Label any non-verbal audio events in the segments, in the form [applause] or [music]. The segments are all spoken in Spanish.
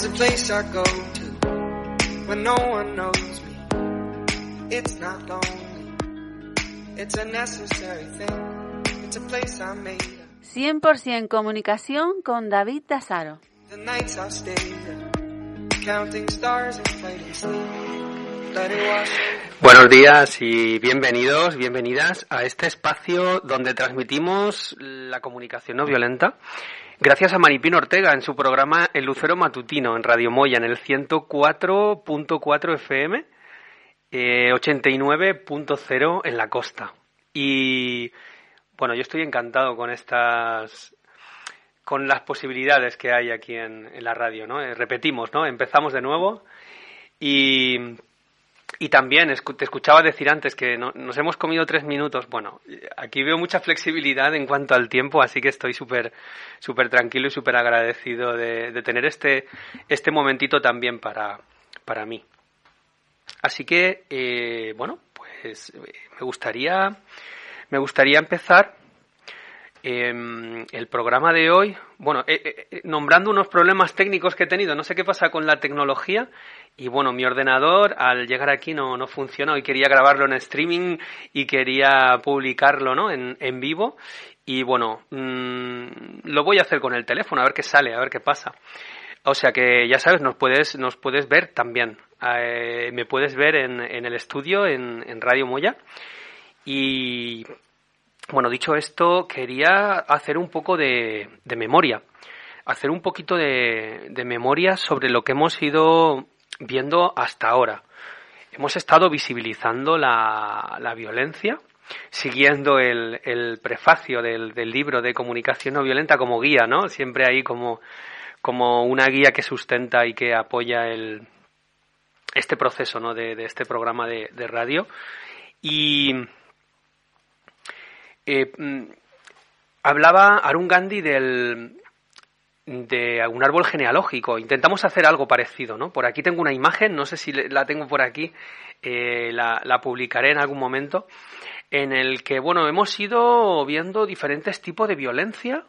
There's a place I go to when no one knows me. It's not lonely. It's a necessary thing. It's a place I made. 100% comunicación con David Tasaro. The nights I stayed there, counting stars and fighting sleep. Let it wash over. Buenos días y bienvenidos, bienvenidas a este espacio donde transmitimos la comunicación no violenta. Gracias a Maripino Ortega en su programa El Lucero Matutino en Radio Moya en el 104.4 FM, eh, 89.0 en la costa. Y bueno, yo estoy encantado con estas con las posibilidades que hay aquí en, en la radio, ¿no? Eh, repetimos, ¿no? Empezamos de nuevo y y también te escuchaba decir antes que no- nos hemos comido tres minutos. Bueno, aquí veo mucha flexibilidad en cuanto al tiempo, así que estoy súper súper tranquilo y súper agradecido de, de tener este, este momentito también para, para mí. Así que, eh, bueno, pues eh, me gustaría, me gustaría empezar Em, el programa de hoy, bueno, eh, eh, nombrando unos problemas técnicos que he tenido, no sé qué pasa con la tecnología, y bueno, mi ordenador al llegar aquí no, no funciona, hoy quería grabarlo en streaming y quería publicarlo, ¿no? En, en vivo, y bueno, mm, lo voy a hacer con el teléfono, a ver qué sale, a ver qué pasa. O sea que ya sabes, nos puedes, nos puedes ver también. Eh, me puedes ver en, en el estudio, en, en Radio Moya. Y bueno, dicho esto, quería hacer un poco de, memoria, hacer un poquito de, de memoria sobre lo que hemos ido viendo hasta ahora. Hemos estado visibilizando la, la violencia, siguiendo el, el prefacio del, del libro de comunicación no violenta como guía, ¿no? Siempre ahí como, como una guía que sustenta y que apoya el, este proceso, ¿no? De, de este programa de radio. Y eh, mm, hablaba Arun Gandhi del de un árbol genealógico. Intentamos hacer algo parecido, ¿no? Por aquí tengo una imagen, no sé si la tengo por aquí, eh, la, la publicaré en algún momento, en el que, bueno, hemos ido viendo diferentes tipos de violencia,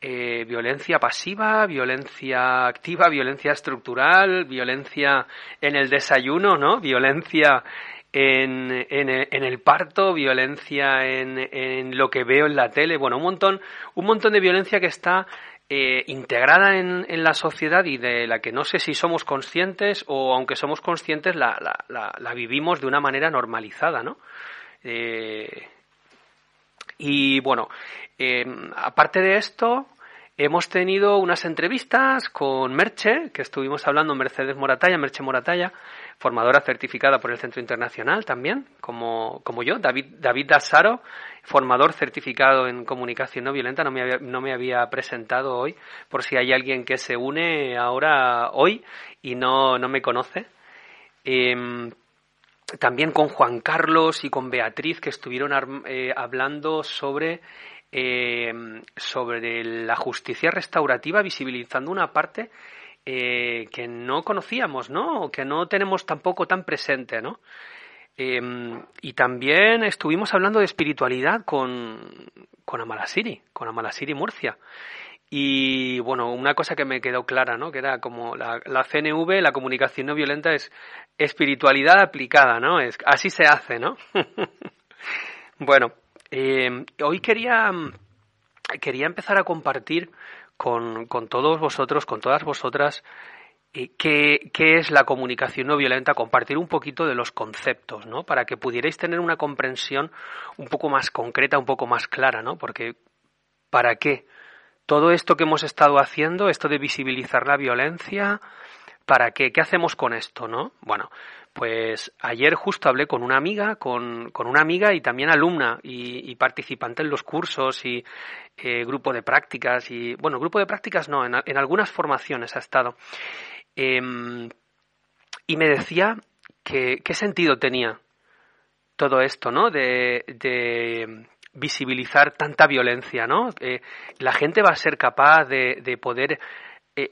eh, violencia pasiva, violencia activa, violencia estructural, violencia en el desayuno, ¿no? Violencia en, el- parto, violencia en, lo que veo en la tele, bueno, un montón, un montón de violencia que está eh, integrada en, la sociedad y de la que no sé si somos conscientes o aunque somos conscientes la, vivimos de una manera normalizada, ¿no? Eh, y bueno, eh, aparte de esto, hemos tenido unas entrevistas con Merche, que estuvimos hablando Mercedes Moratalla, Merche Moratalla, formadora certificada por el Centro Internacional también, como, como yo, David, David Dassaro, formador certificado en comunicación no violenta, no me, había, no me había presentado hoy, por si hay alguien que se une ahora, hoy, y no, no me conoce. Em, también con Juan Carlos y con Beatriz que estuvieron eh, hablando sobre eh, sobre la justicia restaurativa visibilizando una parte eh, que no conocíamos, ¿no? O que no tenemos tampoco tan presente, ¿no? Eh, y también estuvimos hablando de espiritualidad con, con Amalasiri, con Amalasiri Murcia. Y bueno, una cosa que me quedó clara, ¿no? Que era como la, CNV, la comunicación no violenta, es espiritualidad aplicada, ¿no? Es, así se hace, ¿no? [laughs] bueno, eh, hoy quería, quería empezar a compartir con, con todos vosotros, con todas vosotras, qué, qué es la comunicación no violenta, compartir un poquito de los conceptos, ¿no? Para que pudierais tener una comprensión un poco más concreta, un poco más clara, ¿no? Porque, ¿para qué? Todo esto que hemos estado haciendo, esto de visibilizar la violencia, ¿para qué? ¿Qué hacemos con esto, no? Bueno, pues ayer justo hablé con una amiga, con, con una amiga y también alumna y, y participante en los cursos y eh, grupo de prácticas y, bueno, grupo de prácticas no, en, en algunas formaciones ha estado. Eh, y me decía que qué sentido tenía todo esto, ¿no? De, de visibilizar tanta violencia, ¿no? Eh, la gente va a ser capaz de, de poder eh,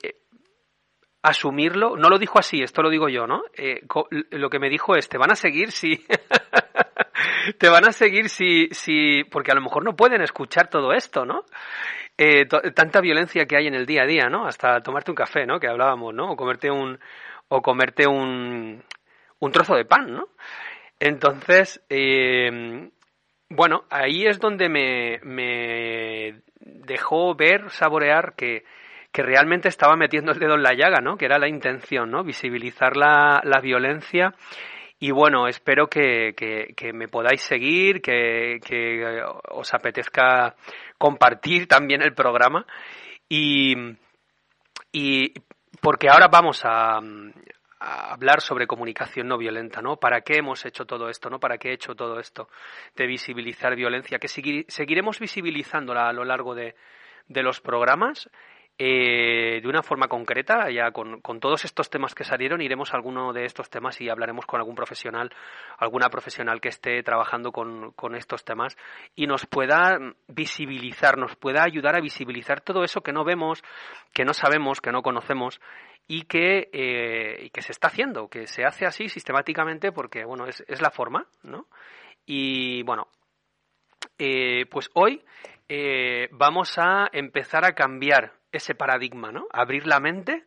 asumirlo. No lo dijo así, esto lo digo yo, ¿no? Eh, lo que me dijo es, te van a seguir si... [laughs] te van a seguir si, si... Porque a lo mejor no pueden escuchar todo esto, ¿no? eh, tanta violencia que hay en el día a día, ¿no? Hasta tomarte un café, ¿no? Que hablábamos, ¿no? O comerte un, o comerte un, un trozo de pan, ¿no? Entonces, eh, bueno, ahí es donde me, me dejó ver, saborear que, que realmente estaba metiendo el dedo en la llaga, ¿no? Que era la intención, ¿no? Visibilizar la, la violencia. Y bueno, espero que, que, me podáis seguir, que, que, os apetezca compartir también el programa. Y, y porque ahora vamos a, hablar sobre comunicación no violenta, ¿no? ¿Para qué hemos hecho todo esto, no? ¿Para qué he hecho todo esto de visibilizar violencia? Que seguiremos visibilizándola a lo largo de, de los programas eh, de una forma concreta, ya con, con, todos estos temas que salieron, iremos a alguno de estos temas y hablaremos con algún profesional, alguna profesional que esté trabajando con, con estos temas y nos pueda visibilizar, nos pueda ayudar a visibilizar todo eso que no vemos, que no sabemos, que no conocemos y que, eh, que se está haciendo, que se hace así sistemáticamente porque, bueno, es, es la forma, ¿no? Y, bueno, eh, pues hoy vamos a empezar a cambiar ese paradigma, ¿no? Abrir la mente.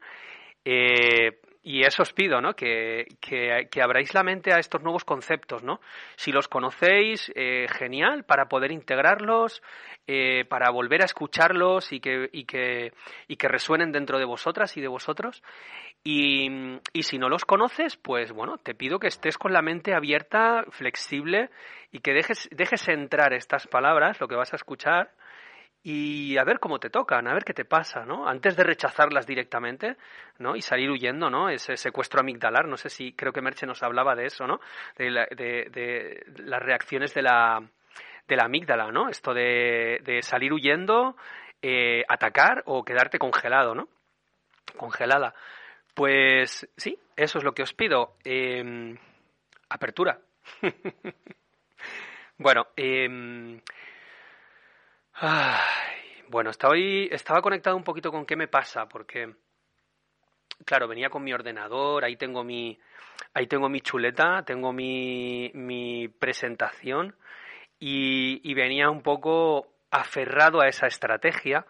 Eh, y eso os pido, ¿no? Que, que, abráis la mente a estos nuevos conceptos, ¿no? Si los conocéis, eh, genial, para poder integrarlos, eh, para volver a escucharlos y que, y, que, y que resuenen dentro de vosotras y de vosotros. Y, y si no los conoces, pues bueno, te pido que estés con la mente abierta, flexible y que dejes, dejes entrar estas palabras, lo que vas a escuchar, y a ver cómo te tocan, a ver qué te pasa, ¿no? Antes de rechazarlas directamente, ¿no? Y salir huyendo, ¿no? Ese secuestro amigdalar, no sé si creo que Merche nos hablaba de eso, ¿no? De, de, las reacciones de la, de la amígdala, ¿no? Esto de, de salir huyendo, eh, atacar o quedarte congelado, ¿no? Congelada. Pues sí, eso es lo que os pido. Em, apertura. [laughs] bueno, eh, bueno, estaba, estaba conectado un poquito con qué me pasa, porque, claro, venía con mi ordenador, ahí tengo mi, ahí tengo mi chuleta, tengo mi, mi presentación y, venía un poco aferrado a esa estrategia,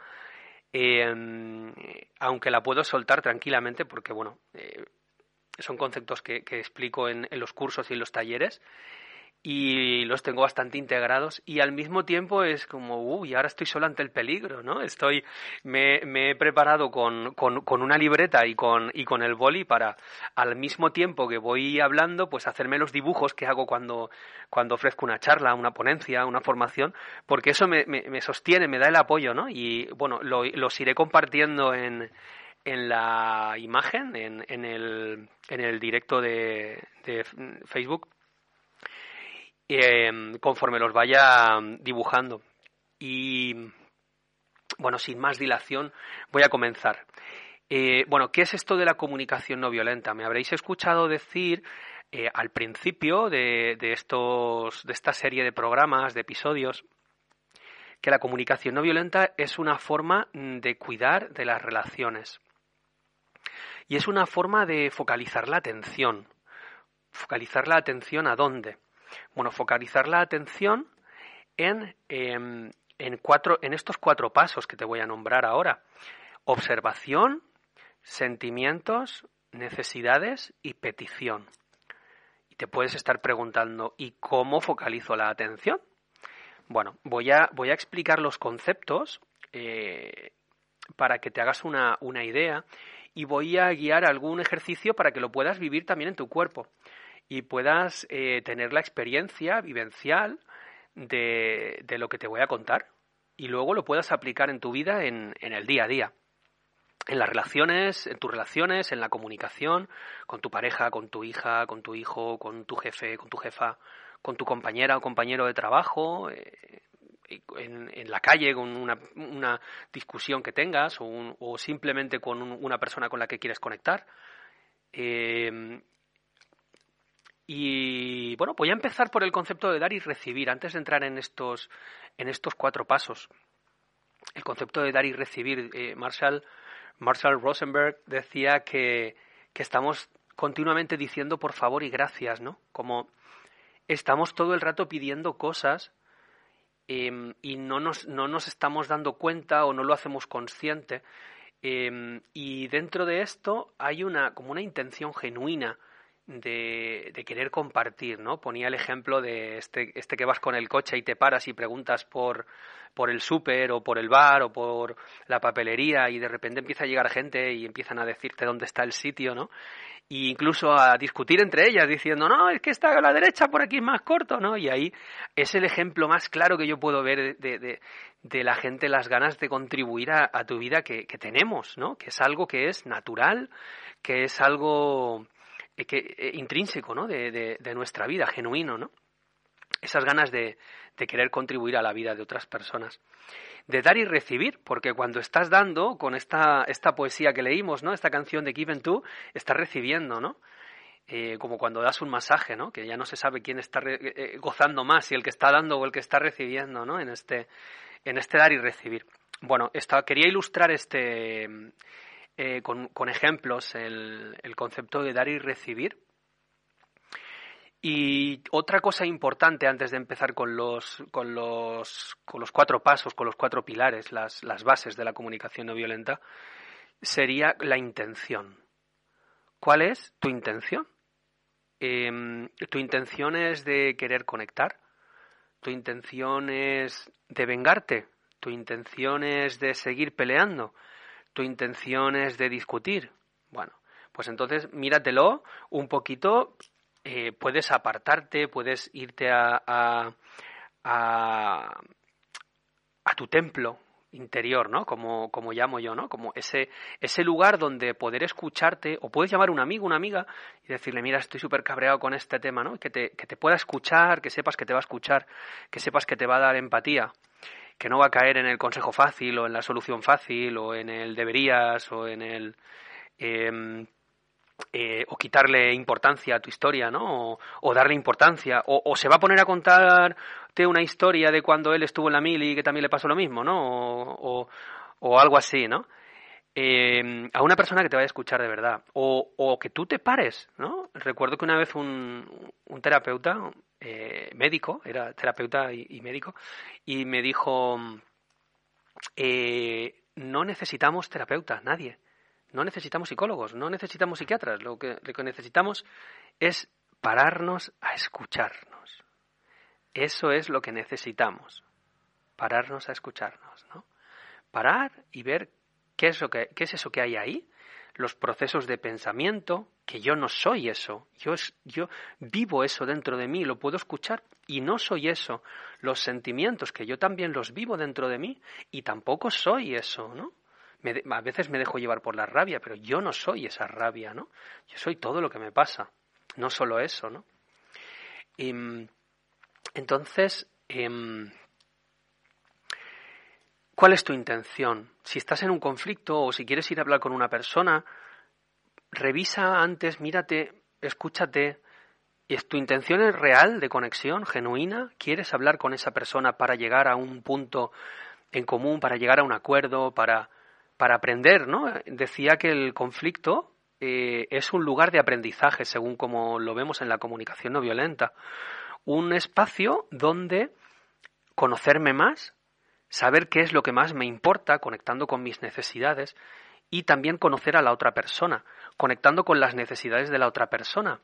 em, aunque la puedo soltar tranquilamente porque, bueno, eh, son conceptos que, explico en, en, los cursos y en los talleres y los tengo bastante integrados y al mismo tiempo es como, uy, ahora estoy solo ante el peligro, ¿no? Estoy, me, me he preparado con, con, una libreta y con, y con el boli para al mismo tiempo que voy hablando, pues hacerme los dibujos que hago cuando, cuando ofrezco una charla, una ponencia, una formación, porque eso me, me, sostiene, me da el apoyo, ¿no? Y bueno, lo, los iré compartiendo en, en la imagen, en, en, el, en el directo de, de Facebook Em, conforme los vaya dibujando. Y bueno, sin más dilación, voy a comenzar. Eh, bueno, ¿qué es esto de la comunicación no violenta? Me habréis escuchado decir eh, al principio de, de, estos, de esta serie de programas, de episodios, que la comunicación no violenta es una forma de cuidar de las relaciones. Y es una forma de focalizar la atención. ¿Focalizar la atención a dónde? Bueno, focalizar la atención en, em, en, cuatro, en estos cuatro pasos que te voy a nombrar ahora. Observación, sentimientos, necesidades y petición. Y te puedes estar preguntando, ¿y cómo focalizo la atención? Bueno, voy a, voy a explicar los conceptos eh, para que te hagas una, una idea y voy a guiar algún ejercicio para que lo puedas vivir también en tu cuerpo y puedas eh, tener la experiencia vivencial de, de, lo que te voy a contar y luego lo puedas aplicar en tu vida en, en el día a día. En las relaciones, en tus relaciones, en la comunicación, con tu pareja, con tu hija, con tu hijo, con tu jefe, con tu jefa, con tu compañera o compañero de trabajo, eh, en, en, la calle con una, una discusión que tengas o, o simplemente con una persona con la que quieres conectar. Eh, y bueno, voy a empezar por el concepto de dar y recibir, antes de entrar en estos, en estos cuatro pasos. El concepto de dar y recibir. Eh, Marshall, Marshall Rosenberg decía que, que estamos continuamente diciendo por favor y gracias, ¿no? Como estamos todo el rato pidiendo cosas em, y no nos, no nos estamos dando cuenta o no lo hacemos consciente. Em, y dentro de esto hay una, como una intención genuina de, querer compartir, ¿no? Ponía el ejemplo de este, este que vas con el coche y te paras y preguntas por, por el súper o por el bar o por la papelería y de repente empieza a llegar gente y empiezan a decirte dónde está el sitio, ¿no? E incluso a discutir entre ellas diciendo, no, es que está a la derecha, por aquí es más corto, ¿no? Y ahí es el ejemplo más claro que yo puedo ver de, de, la gente, las ganas de contribuir a, tu vida que, que tenemos, ¿no? Que es algo que es natural, que es algo que, eh, intrínseco ¿no? De, de, de, nuestra vida, genuino, ¿no? Esas ganas de, de, querer contribuir a la vida de otras personas. De dar y recibir, porque cuando estás dando, con esta, esta poesía que leímos, ¿no? Esta canción de Given To, estás recibiendo, ¿no? Eh, como cuando das un masaje, ¿no? Que ya no se sabe quién está eh, gozando más, si el que está dando o el que está recibiendo, ¿no? En este, en este dar y recibir. Bueno, esta, quería ilustrar este, eh, con, con, ejemplos el, concepto de dar y recibir. Y otra cosa importante antes de empezar con los, con los, con los cuatro pasos, con los cuatro pilares, las, bases de la comunicación no violenta, sería la intención. ¿Cuál es tu intención? Eh, ¿Tu intención es de querer conectar? ¿Tu intención es de vengarte? ¿Tu intención es de seguir peleando? Tu intención es de discutir, bueno, pues entonces míratelo un poquito, eh, puedes apartarte, puedes irte a, a, a, tu templo interior, ¿no? Como, como llamo yo, ¿no? Como ese, ese lugar donde poder escucharte, o puedes llamar a un amigo, una amiga, y decirle, mira, estoy súper cabreado con este tema, ¿no? Que te, que te pueda escuchar, que sepas que te va a escuchar, que sepas que te va a dar empatía que no va a caer en el consejo fácil o en la solución fácil o en el deberías o en el eh, eh, o quitarle importancia a tu historia, ¿no? O, darle importancia, o, se va a poner a contarte una historia de cuando él estuvo en la mili y que también le pasó lo mismo, ¿no? O, o algo así, ¿no? Eh, a una persona que te vaya a escuchar de verdad, o, o que tú te pares, ¿no? Recuerdo que una vez un, un terapeuta, eh, médico, era terapeuta y, médico, y me dijo, eh, no necesitamos terapeutas, nadie, no necesitamos psicólogos, no necesitamos psiquiatras, lo que, lo que necesitamos es pararnos a escucharnos. Eso es lo que necesitamos, pararnos a escucharnos, ¿no? Parar y ver qué es, lo que, qué es eso que hay ahí, los procesos de pensamiento, que yo no soy eso, yo, yo vivo eso dentro de mí, lo puedo escuchar y no soy eso, los sentimientos que yo también los vivo dentro de mí y tampoco soy eso, ¿no? A veces me dejo llevar por la rabia, pero yo no soy esa rabia, ¿no? Yo soy todo lo que me pasa, no solo eso, ¿no? Y, entonces, eh, ¿Cuál es tu intención? Si estás en un conflicto o si quieres ir a hablar con una persona, revisa antes, mírate, escúchate. ¿Es tu intención es real de conexión, genuina? ¿Quieres hablar con esa persona para llegar a un punto en común, para llegar a un acuerdo, para, para aprender, ¿no? Decía que el conflicto eh, es un lugar de aprendizaje, según como lo vemos en la comunicación no violenta. Un espacio donde conocerme más, saber qué es lo que más me importa, conectando con mis necesidades, y también conocer a la otra persona, conectando con las necesidades de la otra persona.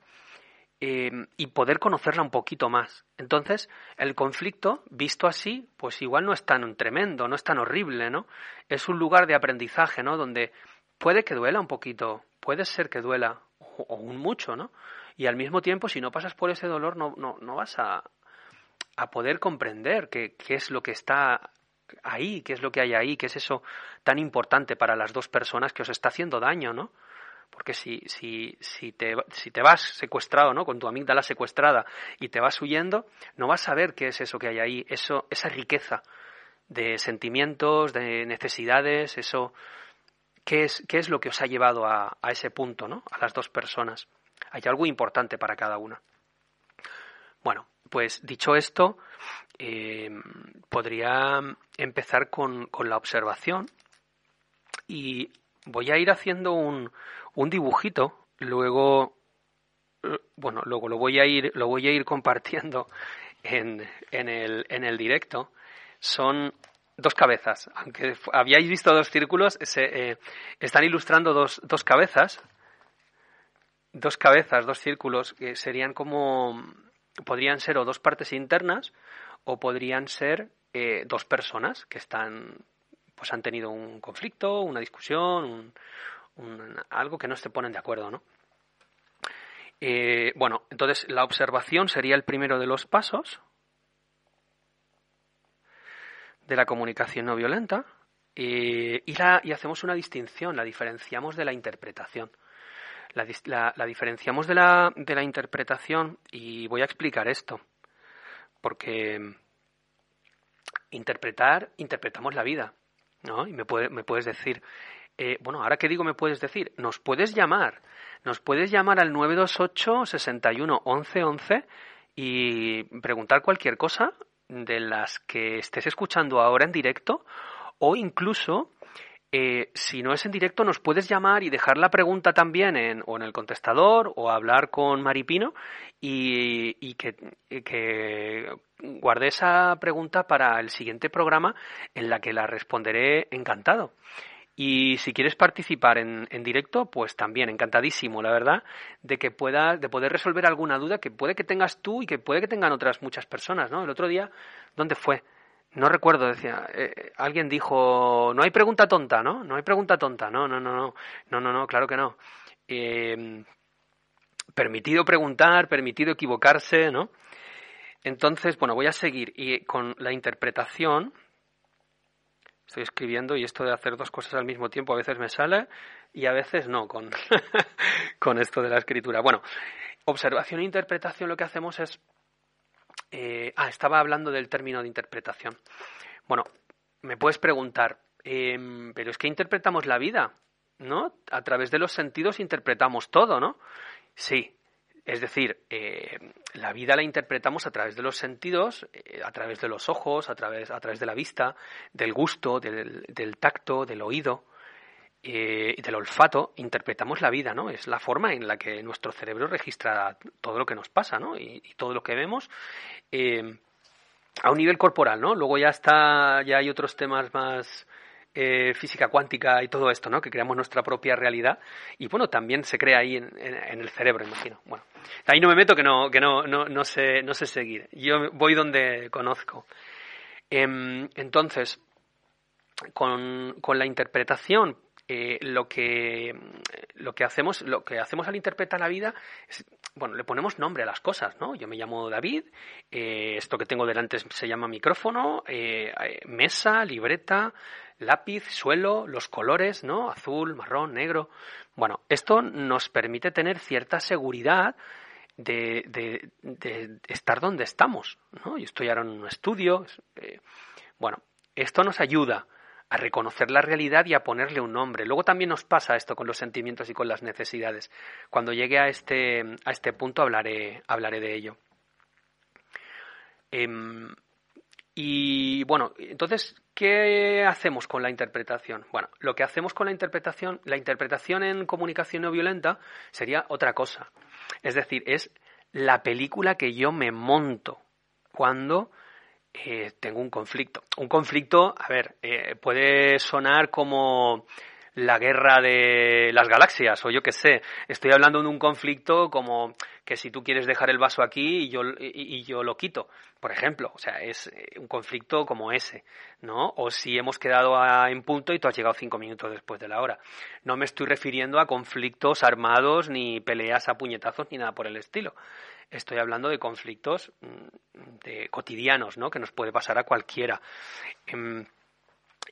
Eh, y poder conocerla un poquito más. Entonces, el conflicto, visto así, pues igual no es tan tremendo, no es tan horrible, ¿no? Es un lugar de aprendizaje, ¿no? Donde puede que duela un poquito, puede ser que duela, o, o un mucho, ¿no? Y al mismo tiempo, si no pasas por ese dolor, no, no, no vas a, a poder comprender qué, qué es lo que está ahí, qué es lo que hay ahí, qué es eso tan importante para las dos personas que os está haciendo daño, ¿no? Porque si, si, si, te, si te vas secuestrado, ¿no? Con tu amígdala secuestrada y te vas huyendo, no vas a ver qué es eso que hay ahí, eso, esa riqueza de sentimientos, de necesidades, eso, qué es, qué es lo que os ha llevado a, a ese punto, ¿no? A las dos personas. Hay algo importante para cada una. Bueno, pues dicho esto, eh, podría empezar con, con, la observación y voy a ir haciendo un, un dibujito, luego bueno, luego lo voy a ir, lo voy a ir compartiendo en, en, el, en el directo. son dos cabezas. Aunque habíais visto dos círculos, se, eh, están ilustrando dos, dos cabezas. Dos cabezas, dos círculos, que serían como. podrían ser o dos partes internas o podrían ser eh, dos personas que están. pues han tenido un conflicto, una discusión, un, algo que no se ponen de acuerdo, ¿no? Eh, bueno, entonces la observación sería el primero de los pasos de la comunicación no violenta eh, y, hacemos una distinción, la diferenciamos de la interpretación. La, la, diferenciamos de la, de la interpretación y voy a explicar esto, porque interpretar, interpretamos la vida, ¿no? Y me, puede, me puedes decir, eh, bueno, ahora que digo me puedes decir, nos puedes llamar, nos puedes llamar al 928 61 11 11 y preguntar cualquier cosa de las que estés escuchando ahora en directo o incluso eh, si no es en directo nos puedes llamar y dejar la pregunta también en, o en el contestador o hablar con Maripino y, y que, que guarde esa pregunta para el siguiente programa en la que la responderé encantado. Y si quieres participar en, en, directo, pues también encantadísimo, la verdad, de que pueda, de poder resolver alguna duda que puede que tengas tú y que puede que tengan otras muchas personas, ¿no? El otro día, ¿dónde fue? No recuerdo, decía, eh, alguien dijo, no hay pregunta tonta, ¿no? No hay pregunta tonta, no, no, no, no, no, no, no, claro que no. Eh, permitido preguntar, permitido equivocarse, ¿no? Entonces, bueno, voy a seguir y con la interpretación estoy escribiendo y esto de hacer dos cosas al mismo tiempo a veces me sale y a veces no con, [laughs] con esto de la escritura. Bueno, observación e interpretación lo que hacemos es... Eh, ah, estaba hablando del término de interpretación. Bueno, me puedes preguntar, em, pero es que interpretamos la vida, ¿no? A través de los sentidos interpretamos todo, ¿no? Sí, es decir, eh, la vida la interpretamos a través de los sentidos, eh, a través de los ojos, a través, a través de la vista, del gusto, del, tacto, del oído eh, del olfato. Interpretamos la vida, ¿no? Es la forma en la que nuestro cerebro registra todo lo que nos pasa, ¿no? Y, todo lo que vemos a un nivel corporal, ¿no? Luego ya está, ya hay otros temas más eh, física cuántica y todo esto, ¿no? Que creamos nuestra propia realidad y bueno, también se crea ahí en, el cerebro, imagino. Bueno, ahí no me meto que no, que no, no, no sé, no sé seguir. Yo voy donde conozco. Em, entonces, con, con la interpretación eh, lo que lo que hacemos lo que hacemos al interpretar la vida es bueno le ponemos nombre a las cosas no yo me llamo David eh, esto que tengo delante se llama micrófono mesa libreta lápiz, suelo, los colores, ¿no? Azul, marrón, negro. Bueno, esto nos permite tener cierta seguridad de, de, estar donde estamos, ¿no? Yo estoy ahora en un estudio. Eh, bueno, esto nos ayuda a reconocer la realidad y a ponerle un nombre. Luego también nos pasa esto con los sentimientos y con las necesidades. Cuando llegue a este, a este punto hablaré, hablaré de ello. Em, y bueno, entonces, ¿qué hacemos con la interpretación? Bueno, lo que hacemos con la interpretación, la interpretación en comunicación no violenta sería otra cosa. Es decir, es la película que yo me monto cuando eh, tengo un conflicto. Un conflicto, a ver, eh, puede sonar como la guerra de las galaxias o yo qué sé. Estoy hablando de un conflicto como que si tú quieres dejar el vaso aquí y yo, y, yo lo quito, por ejemplo. O sea, es eh, un conflicto como ese, ¿no? O si hemos quedado en punto y tú has llegado cinco minutos después de la hora. No me estoy refiriendo a conflictos armados ni peleas a puñetazos ni nada por el estilo. Estoy hablando de conflictos mm, de cotidianos, ¿no? Que nos puede pasar a cualquiera. Em,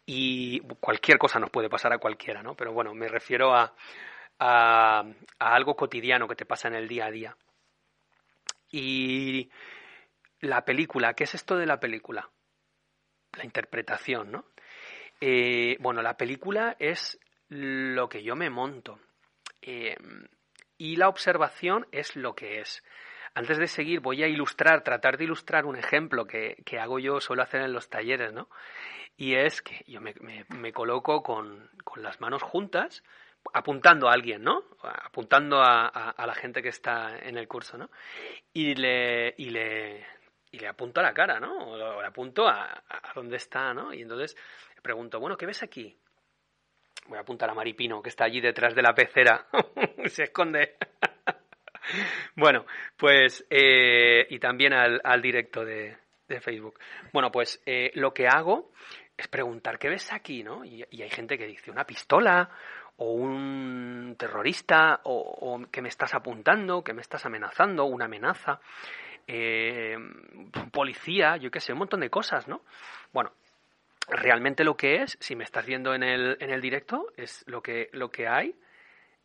y cualquier cosa nos puede pasar a cualquiera, ¿no? Pero bueno, me refiero a, algo cotidiano que te pasa en el día a día. Y la película, ¿qué es esto de la película? La interpretación, ¿no? Eh, bueno, la película es lo que yo me monto. Eh, y la observación es lo que es. Antes de seguir, voy a ilustrar, tratar de ilustrar un ejemplo que, que hago yo, suelo hacer en los talleres, ¿no? Y es que yo me, me, coloco con, con, las manos juntas, apuntando a alguien, ¿no? Apuntando a, a, la gente que está en el curso, ¿no? Y le, y le, y le apunto a la cara, ¿no? O le apunto a, a dónde está, ¿no? Y entonces pregunto, bueno, ¿qué ves aquí? Voy a apuntar a Maripino, que está allí detrás de la pecera. [laughs] Se esconde. Bueno, pues, eh, y también al, al directo de, de, Facebook. Bueno, pues eh, lo que hago es preguntar, ¿qué ves aquí, no? Y, hay gente que dice, una pistola, o un terrorista, o, o, que me estás apuntando, que me estás amenazando, una amenaza, eh, policía, yo qué sé, un montón de cosas, ¿no? Bueno, realmente lo que es, si me estás viendo en el, en el directo, es lo que, lo que hay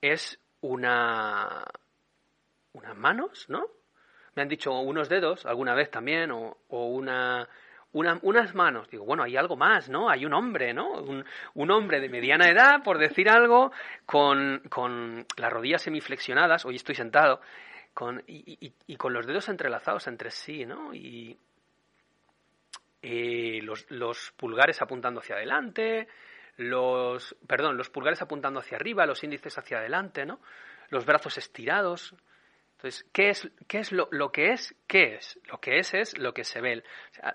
es una unas manos, ¿no? Me han dicho unos dedos alguna vez también, o, una, una, unas manos. Digo, bueno, hay algo más, ¿no? Hay un hombre, ¿no? Un, hombre de mediana edad, por decir algo, con, con las rodillas semiflexionadas, hoy estoy sentado, con, y con los dedos entrelazados entre sí, ¿no? Y, eh, los, los, pulgares apuntando hacia adelante, los, perdón, los pulgares apuntando hacia arriba, los índices hacia adelante, ¿no? Los brazos estirados. Entonces, ¿qué es, qué es lo, lo que es? ¿Qué es? Lo que es es lo que se ve,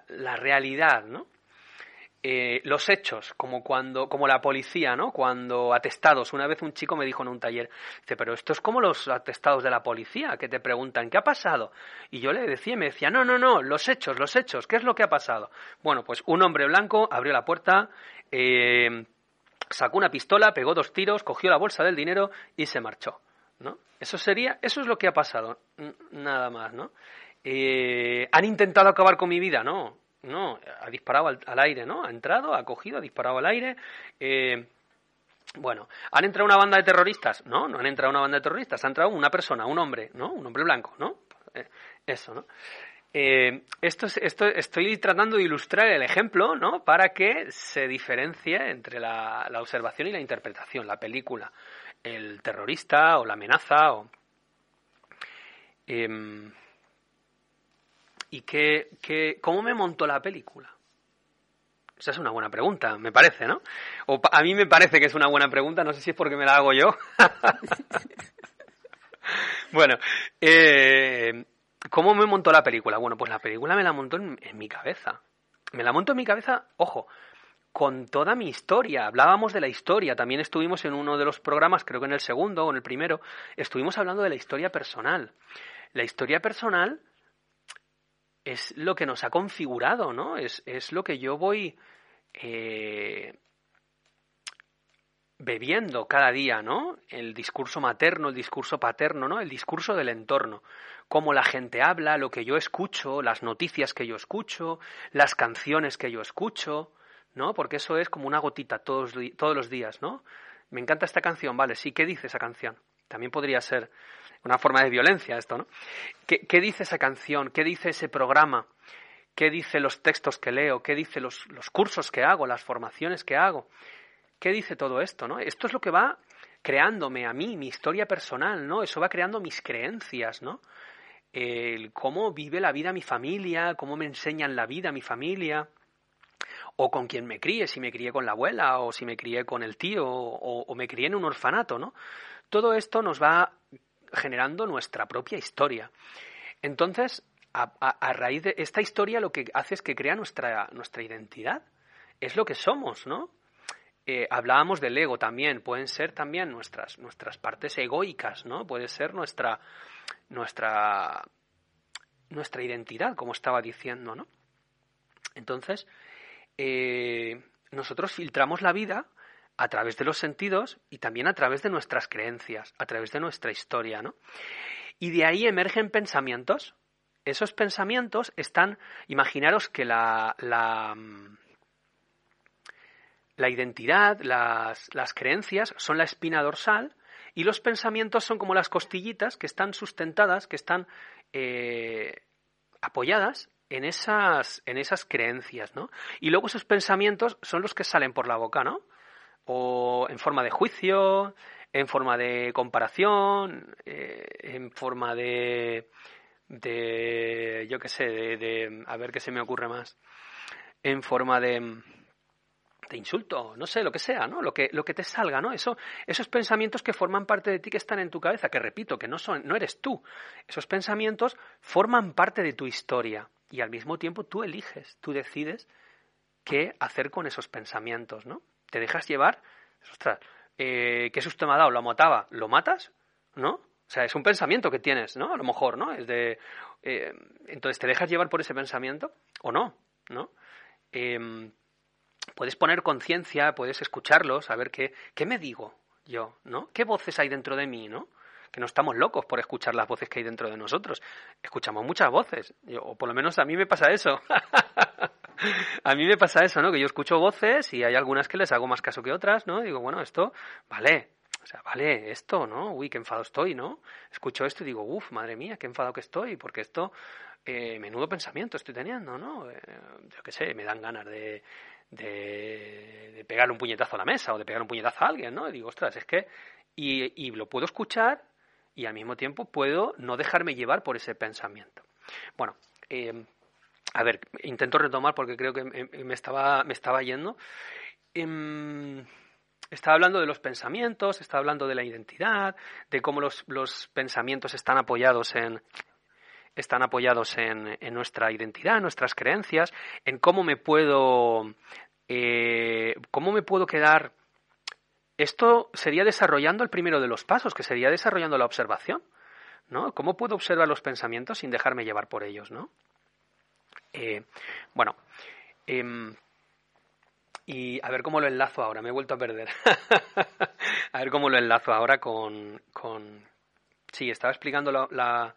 la realidad, ¿no? Eh, los hechos, como cuando, como la policía, ¿no? Cuando atestados, una vez un chico me dijo en un taller, dice, pero esto es como los atestados de la policía, que te preguntan, ¿qué ha pasado? Y yo le decía, me decía, no, no, no, los hechos, los hechos, ¿qué es lo que ha pasado? Bueno, pues un hombre blanco abrió la puerta, eh, sacó una pistola, pegó dos tiros, cogió la bolsa del dinero y se marchó, ¿no? Eso sería, eso es lo que ha pasado, nada más, ¿no? Eh, ¿Han intentado acabar con mi vida? No, no, ha disparado al, aire, ¿no? Ha entrado, ha cogido, ha disparado al aire. Eh, bueno, ¿han entrado una banda de terroristas? No, no han entrado una banda de terroristas. Ha entrado una persona, un hombre, ¿no? Un hombre blanco, ¿no? Eh, eso, ¿no? Esto, esto, estoy tratando de ilustrar el ejemplo, ¿no? Para que se diferencie entre la, la observación y la interpretación, la película, el terrorista o la amenaza o... Eh, ¿Y qué, qué, cómo me montó la película? Esa es una buena pregunta, me parece, ¿no? O a mí me parece que es una buena pregunta, no sé si es porque me la hago yo. [laughs] bueno, eh, ¿cómo me montó la película? Bueno, pues la película me la montó en, en mi cabeza. Me la montó en mi cabeza, ojo, con toda mi historia. Hablábamos de la historia. También estuvimos en uno de los programas, creo que en el segundo o en el primero, estuvimos hablando de la historia personal. La historia personal es lo que nos ha configurado, ¿no? Es, es lo que yo voy eh, bebiendo cada día, ¿no? El discurso materno, el discurso paterno, ¿no? El discurso del entorno. Cómo la gente habla, lo que yo escucho, las noticias que yo escucho, las canciones que yo escucho, ¿no? Porque eso es como una gotita todos, todos los días, ¿no? Me encanta esta canción, vale, sí, ¿qué dice esa canción? También podría ser una forma de violencia esto, ¿no? ¿Qué, ¿Qué, dice esa canción? ¿Qué dice ese programa? ¿Qué dice los textos que leo? ¿Qué dice los, los cursos que hago? ¿Las formaciones que hago? ¿Qué dice todo esto, no? Esto es lo que va creándome a mí, mi historia personal, ¿no? Eso va creando mis creencias, ¿no? El cómo vive la vida mi familia, cómo me enseñan la vida mi familia, o con quien me críe, si me crié con la abuela, o si me crié con el tío, o, me crié en un orfanato, ¿no? Todo esto nos va generando nuestra propia historia. Entonces, a, raíz de esta historia lo que hace es que crea nuestra, nuestra identidad. Es lo que somos, ¿no? Eh, hablábamos del ego también, pueden ser también nuestras, nuestras partes egoicas, ¿no? Puede ser nuestra, nuestra, nuestra identidad, como estaba diciendo, ¿no? Entonces, eh, nosotros filtramos la vida a través de los sentidos y también a través de nuestras creencias, a través de nuestra historia, ¿no? Y de ahí emergen pensamientos. Esos pensamientos están, imaginaros que la, la, la identidad, las, las creencias son la espina dorsal y los pensamientos son como las costillitas que están sustentadas, que están eh, apoyadas en esas, en esas creencias, ¿no? Y luego esos pensamientos son los que salen por la boca, ¿no? o en forma de juicio, en forma de comparación, eh, en forma de, de yo qué sé, de, de, a ver qué se me ocurre más, en forma de, de insulto, no sé, lo que sea, ¿no? Lo que, lo que te salga, ¿no? Eso, esos pensamientos que forman parte de ti que están en tu cabeza, que repito, que no son, no eres tú. Esos pensamientos forman parte de tu historia. Y al mismo tiempo tú eliges, tú decides qué hacer con esos pensamientos, ¿no? Te dejas llevar, ostras, eh, ¿qué susto me ha dado? ¿Lo mataba? ¿Lo matas? ¿No? O sea, es un pensamiento que tienes, ¿no? A lo mejor, ¿no? Es de, eh, entonces, ¿te dejas llevar por ese pensamiento o no? ¿No? Em, puedes poner conciencia, puedes escucharlo, saber qué, qué me digo yo, ¿no? ¿Qué voces hay dentro de mí, ¿no? Que no estamos locos por escuchar las voces que hay dentro de nosotros. Escuchamos muchas voces, o por lo menos a mí me pasa eso. [laughs] a mí me pasa eso, ¿no? Que yo escucho voces y hay algunas que les hago más caso que otras, ¿no? Digo, bueno, esto, vale, o sea, vale, esto, ¿no? Uy, qué enfado estoy, ¿no? Escucho esto y digo, uff, madre mía, qué enfado que estoy, porque esto, eh, menudo pensamiento estoy teniendo, ¿no? Eh, yo qué sé, me dan ganas de, de, de pegarle un puñetazo a la mesa o de pegar un puñetazo a alguien, ¿no? Y digo, ostras, es que, y, y lo puedo escuchar y al mismo tiempo puedo no dejarme llevar por ese pensamiento. Bueno, eh, a ver, intento retomar porque creo que me estaba, me estaba yendo. Em, estaba hablando de los pensamientos, estaba hablando de la identidad, de cómo los, los pensamientos están apoyados en están apoyados en, en, nuestra identidad, en nuestras creencias, en cómo me puedo eh, cómo me puedo quedar esto sería desarrollando el primero de los pasos, que sería desarrollando la observación, ¿no? ¿Cómo puedo observar los pensamientos sin dejarme llevar por ellos, ¿no? Eh, bueno, em, y a ver cómo lo enlazo ahora, me he vuelto a perder. [laughs] a ver cómo lo enlazo ahora con... con... Sí, estaba explicando la,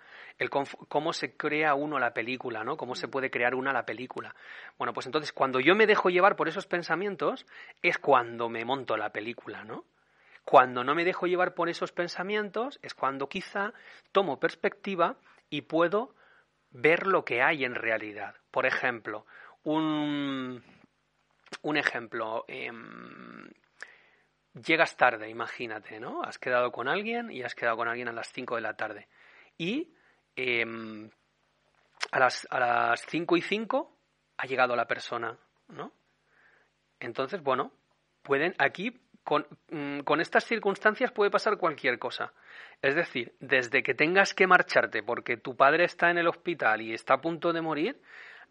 cómo se crea uno la película, ¿no? Cómo se puede crear una la película. Bueno, pues entonces cuando yo me dejo llevar por esos pensamientos es cuando me monto la película, ¿no? Cuando no me dejo llevar por esos pensamientos es cuando quizá tomo perspectiva y puedo ver lo que hay en realidad. Por ejemplo, un, un ejemplo. Em, llegas tarde, imagínate, ¿no? Has quedado con alguien y has quedado con alguien a las 5 de la tarde. Y Em, a las, a las 5 y 5 ha llegado la persona, ¿no? Entonces, bueno, pueden aquí, con, mm, con estas circunstancias puede pasar cualquier cosa. Es decir, desde que tengas que marcharte porque tu padre está en el hospital y está a punto de morir,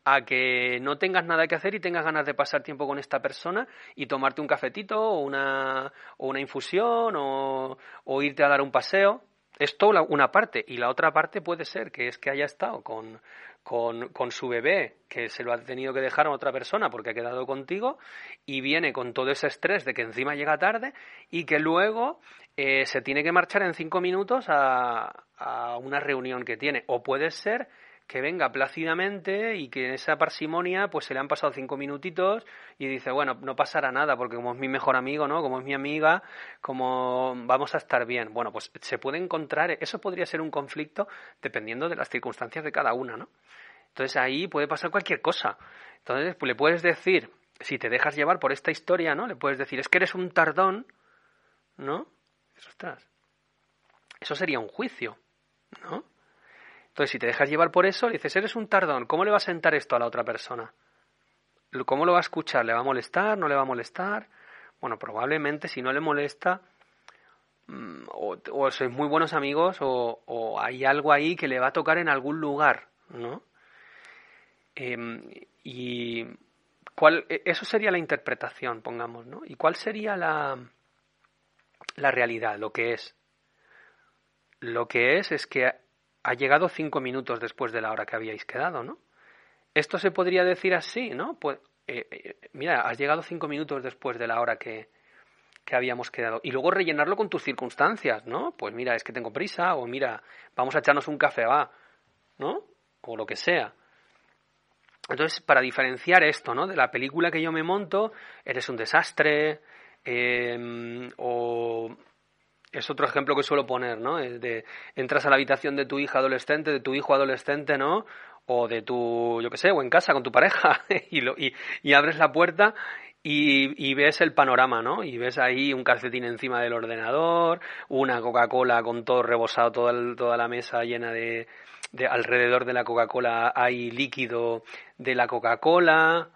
a que no tengas nada que hacer y tengas ganas de pasar tiempo con esta persona y tomarte un cafetito o una, o una infusión o, o irte a dar un paseo. Esto una parte y la otra parte puede ser que es que haya estado con, con, con, su bebé, que se lo ha tenido que dejar a otra persona porque ha quedado contigo y viene con todo ese estrés de que encima llega tarde y que luego eh, se tiene que marchar en cinco minutos a, a una reunión que tiene. O puede ser que venga plácidamente y que en esa parsimonia pues se le han pasado cinco minutitos y dice, bueno, no pasará nada porque como es mi mejor amigo, ¿no? Como es mi amiga, como vamos a estar bien. Bueno, pues se puede encontrar, eso podría ser un conflicto dependiendo de las circunstancias de cada una, ¿no? Entonces ahí puede pasar cualquier cosa. Entonces pues, le puedes decir, si te dejas llevar por esta historia, ¿no? Le puedes decir, es que eres un tardón, ¿no? Ostras. Eso sería un juicio, ¿no? Entonces, si te dejas llevar por eso, le dices, eres un tardón, ¿cómo le va a sentar esto a la otra persona? ¿Cómo lo va a escuchar? ¿Le va a molestar? ¿No le va a molestar? Bueno, probablemente si no le molesta, mm, o, o sois muy buenos amigos, o, hay algo ahí que le va a tocar en algún lugar, ¿no? Em, y cuál, e, eso sería la interpretación, pongamos, ¿no? ¿Y cuál sería la, la realidad, lo que es? Lo que es es que ha llegado cinco minutos después de la hora que habíais quedado, ¿no? Esto se podría decir así, ¿no? Pues, eh, eh, mira, has llegado cinco minutos después de la hora que, que habíamos quedado. Y luego rellenarlo con tus circunstancias, ¿no? Pues mira, es que tengo prisa, o mira, vamos a echarnos un café, va, ¿no? O lo que sea. Entonces, para diferenciar esto, ¿no? De la película que yo me monto, eres un desastre, eh, o es otro ejemplo que suelo poner, ¿no? de, entras a la habitación de tu hija adolescente, de tu hijo adolescente, ¿no? O de tu, yo qué sé, o en casa con tu pareja, [laughs] y, lo, y, y abres la puerta y, y, ves el panorama, ¿no? Y ves ahí un calcetín encima del ordenador, una Coca-Cola con todo rebosado, toda, toda la mesa llena de, de alrededor de la Coca-Cola hay líquido de la Coca-Cola,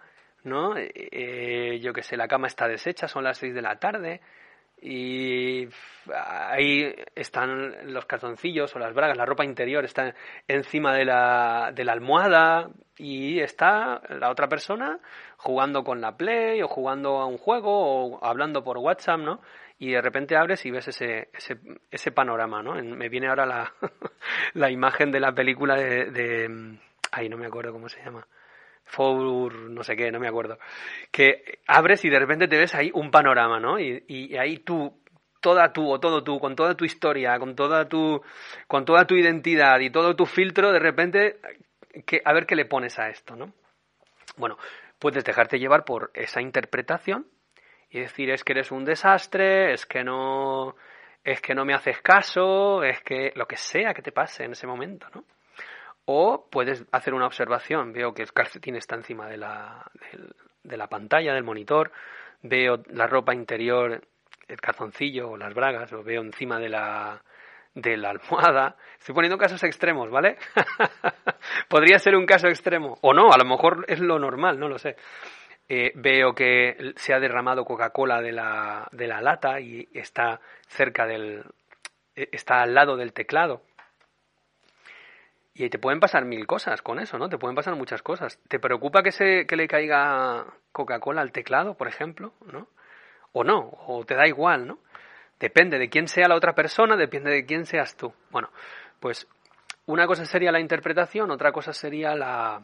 ¿no? Eh, yo qué sé, la cama está deshecha, son las seis de la tarde y ahí están los calzoncillos o las bragas, la ropa interior está encima de la, de la almohada y está la otra persona jugando con la Play o jugando a un juego o hablando por WhatsApp, ¿no? Y de repente abres y ves ese, ese, ese panorama, ¿no? Me viene ahora la, [laughs] la imagen de la película de, de... Ay, no me acuerdo cómo se llama. For no sé qué, no me acuerdo. Que abres y de repente te ves ahí un panorama, ¿no? Y, y ahí tú, toda tú o todo tú, con toda tu historia, con toda tu, con toda tu identidad y todo tu filtro, de repente, que, a ver qué le pones a esto, ¿no? Bueno, puedes dejarte llevar por esa interpretación y decir es que eres un desastre, es que no, es que no me haces caso, es que lo que sea que te pase en ese momento, ¿no? O puedes hacer una observación. Veo que el calcetín está encima de la, de la pantalla, del monitor. Veo la ropa interior, el calzoncillo o las bragas, lo veo encima de la, de la almohada. Estoy poniendo casos extremos, ¿vale? [laughs] Podría ser un caso extremo. O no, a lo mejor es lo normal, no lo sé. Eh, veo que se ha derramado Coca-Cola de la, de la lata y está cerca del. Eh, está al lado del teclado. Y te pueden pasar mil cosas con eso, ¿no? Te pueden pasar muchas cosas. ¿Te preocupa que, se, que le caiga Coca-Cola al teclado, por ejemplo? ¿No? O no, o te da igual, ¿no? Depende de quién sea la otra persona, depende de quién seas tú. Bueno, pues una cosa sería la interpretación, otra cosa sería la,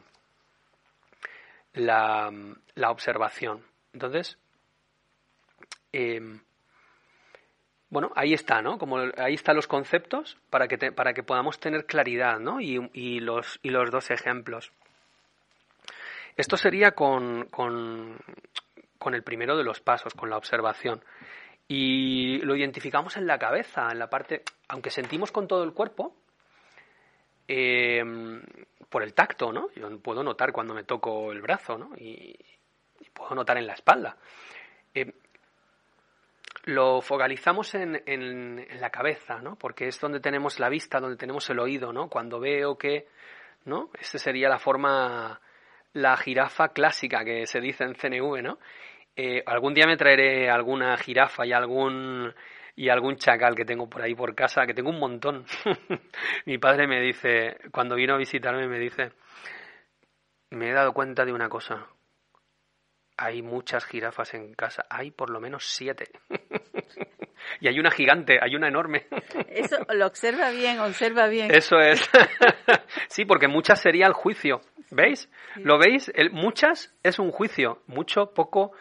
la, la observación. Entonces, eh, bueno, ahí está, ¿no? Como ahí están los conceptos para que, para que podamos tener claridad, ¿no? Y, los, y los dos ejemplos. Esto sería con, con, con, el primero de los pasos, con la observación. Y lo identificamos en la cabeza, en la parte, aunque sentimos con todo el cuerpo, eh, por el tacto, ¿no? Yo puedo notar cuando me toco el brazo, ¿no? Y, puedo notar en la espalda. Eh, lo focalizamos en, en, la cabeza, ¿no? Porque es donde tenemos la vista, donde tenemos el oído, ¿no? Cuando veo que, ¿no? Esa sería la forma, la jirafa clásica que se dice en CNV, ¿no? Eh, algún día me traeré alguna jirafa y algún y algún chacal que tengo por ahí por casa, que tengo un montón. [laughs] Mi padre me dice, cuando vino a visitarme, me dice, me he dado cuenta de una cosa hay muchas jirafas en casa, hay por lo menos siete. [laughs] y hay una gigante, hay una enorme. [laughs] Eso lo observa bien, observa bien. Eso es. [laughs] sí, porque muchas sería el juicio. ¿Veis? ¿Lo veis? El, muchas es un juicio. Mucho, poco,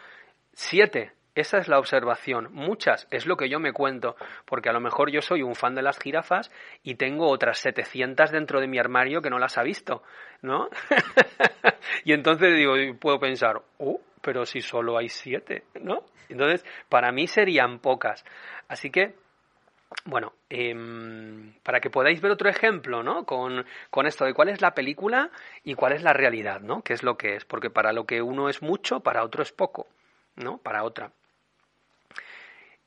siete. Esa es la observación. Muchas es lo que yo me cuento, porque a lo mejor yo soy un fan de las jirafas y tengo otras 700 dentro de mi armario que no las ha visto, ¿no? y entonces digo, puedo pensar, oh, pero si solo hay siete, ¿no? Entonces, para mí serían pocas. Así que, bueno, em, para que podáis ver otro ejemplo, ¿no? Con, con, esto de cuál es la película y cuál es la realidad, ¿no? ¿Qué es lo que es? Porque para lo que uno es mucho, para otro es poco, ¿no? Para otra.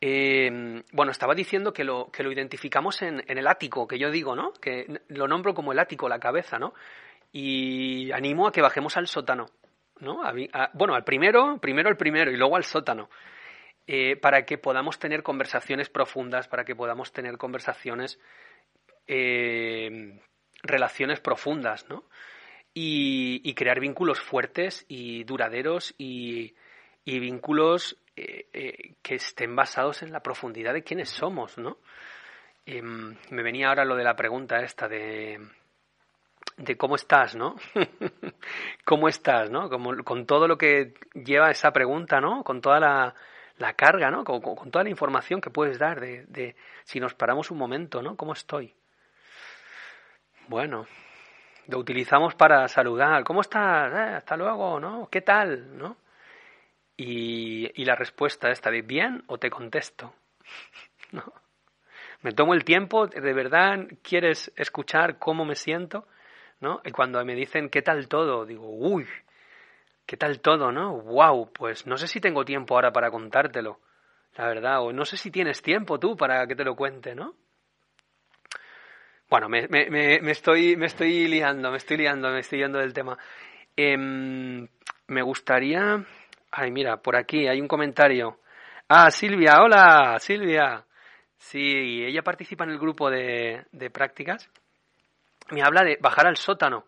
Eh, bueno, estaba diciendo que lo, que lo identificamos en, en, el ático, que yo digo, ¿no? Que lo nombro como el ático, la cabeza, ¿no? Y animo a que bajemos al sótano, ¿no? bueno, al primero, primero al primero y luego al sótano. Eh, para que podamos tener conversaciones profundas, para que podamos tener conversaciones, eh, relaciones profundas, ¿no? Y, crear vínculos fuertes y duraderos y, y vínculos eh, que estén basados en la profundidad de quiénes somos, ¿no? Em, me venía ahora lo de la pregunta esta de, de cómo estás, ¿no? [laughs] ¿Cómo estás, ¿no? Con todo lo que lleva esa pregunta, ¿no? Con toda la, la carga, ¿no? Con, con, toda la información que puedes dar de, de, si nos paramos un momento, ¿no? ¿Cómo estoy? Bueno, lo utilizamos para saludar. ¿Cómo estás? Eh, hasta luego, ¿no? ¿Qué tal? ¿No? Y, y la respuesta esta de bien o te contesto. [laughs] ¿No? Me tomo el tiempo, ¿de verdad quieres escuchar cómo me siento? ¿No? Y cuando me dicen qué tal todo, digo, uy, qué tal todo, ¿no? Wow, pues no sé si tengo tiempo ahora para contártelo, la verdad, o no sé si tienes tiempo tú para que te lo cuente, ¿no? Bueno, me, me, me, estoy, me estoy liando, me estoy liando, me estoy yendo del tema. Eh, me gustaría Ay, mira, por aquí hay un comentario. Ah, Silvia, hola, Silvia. Sí, ella participa en el grupo de prácticas. Me habla de bajar al sótano.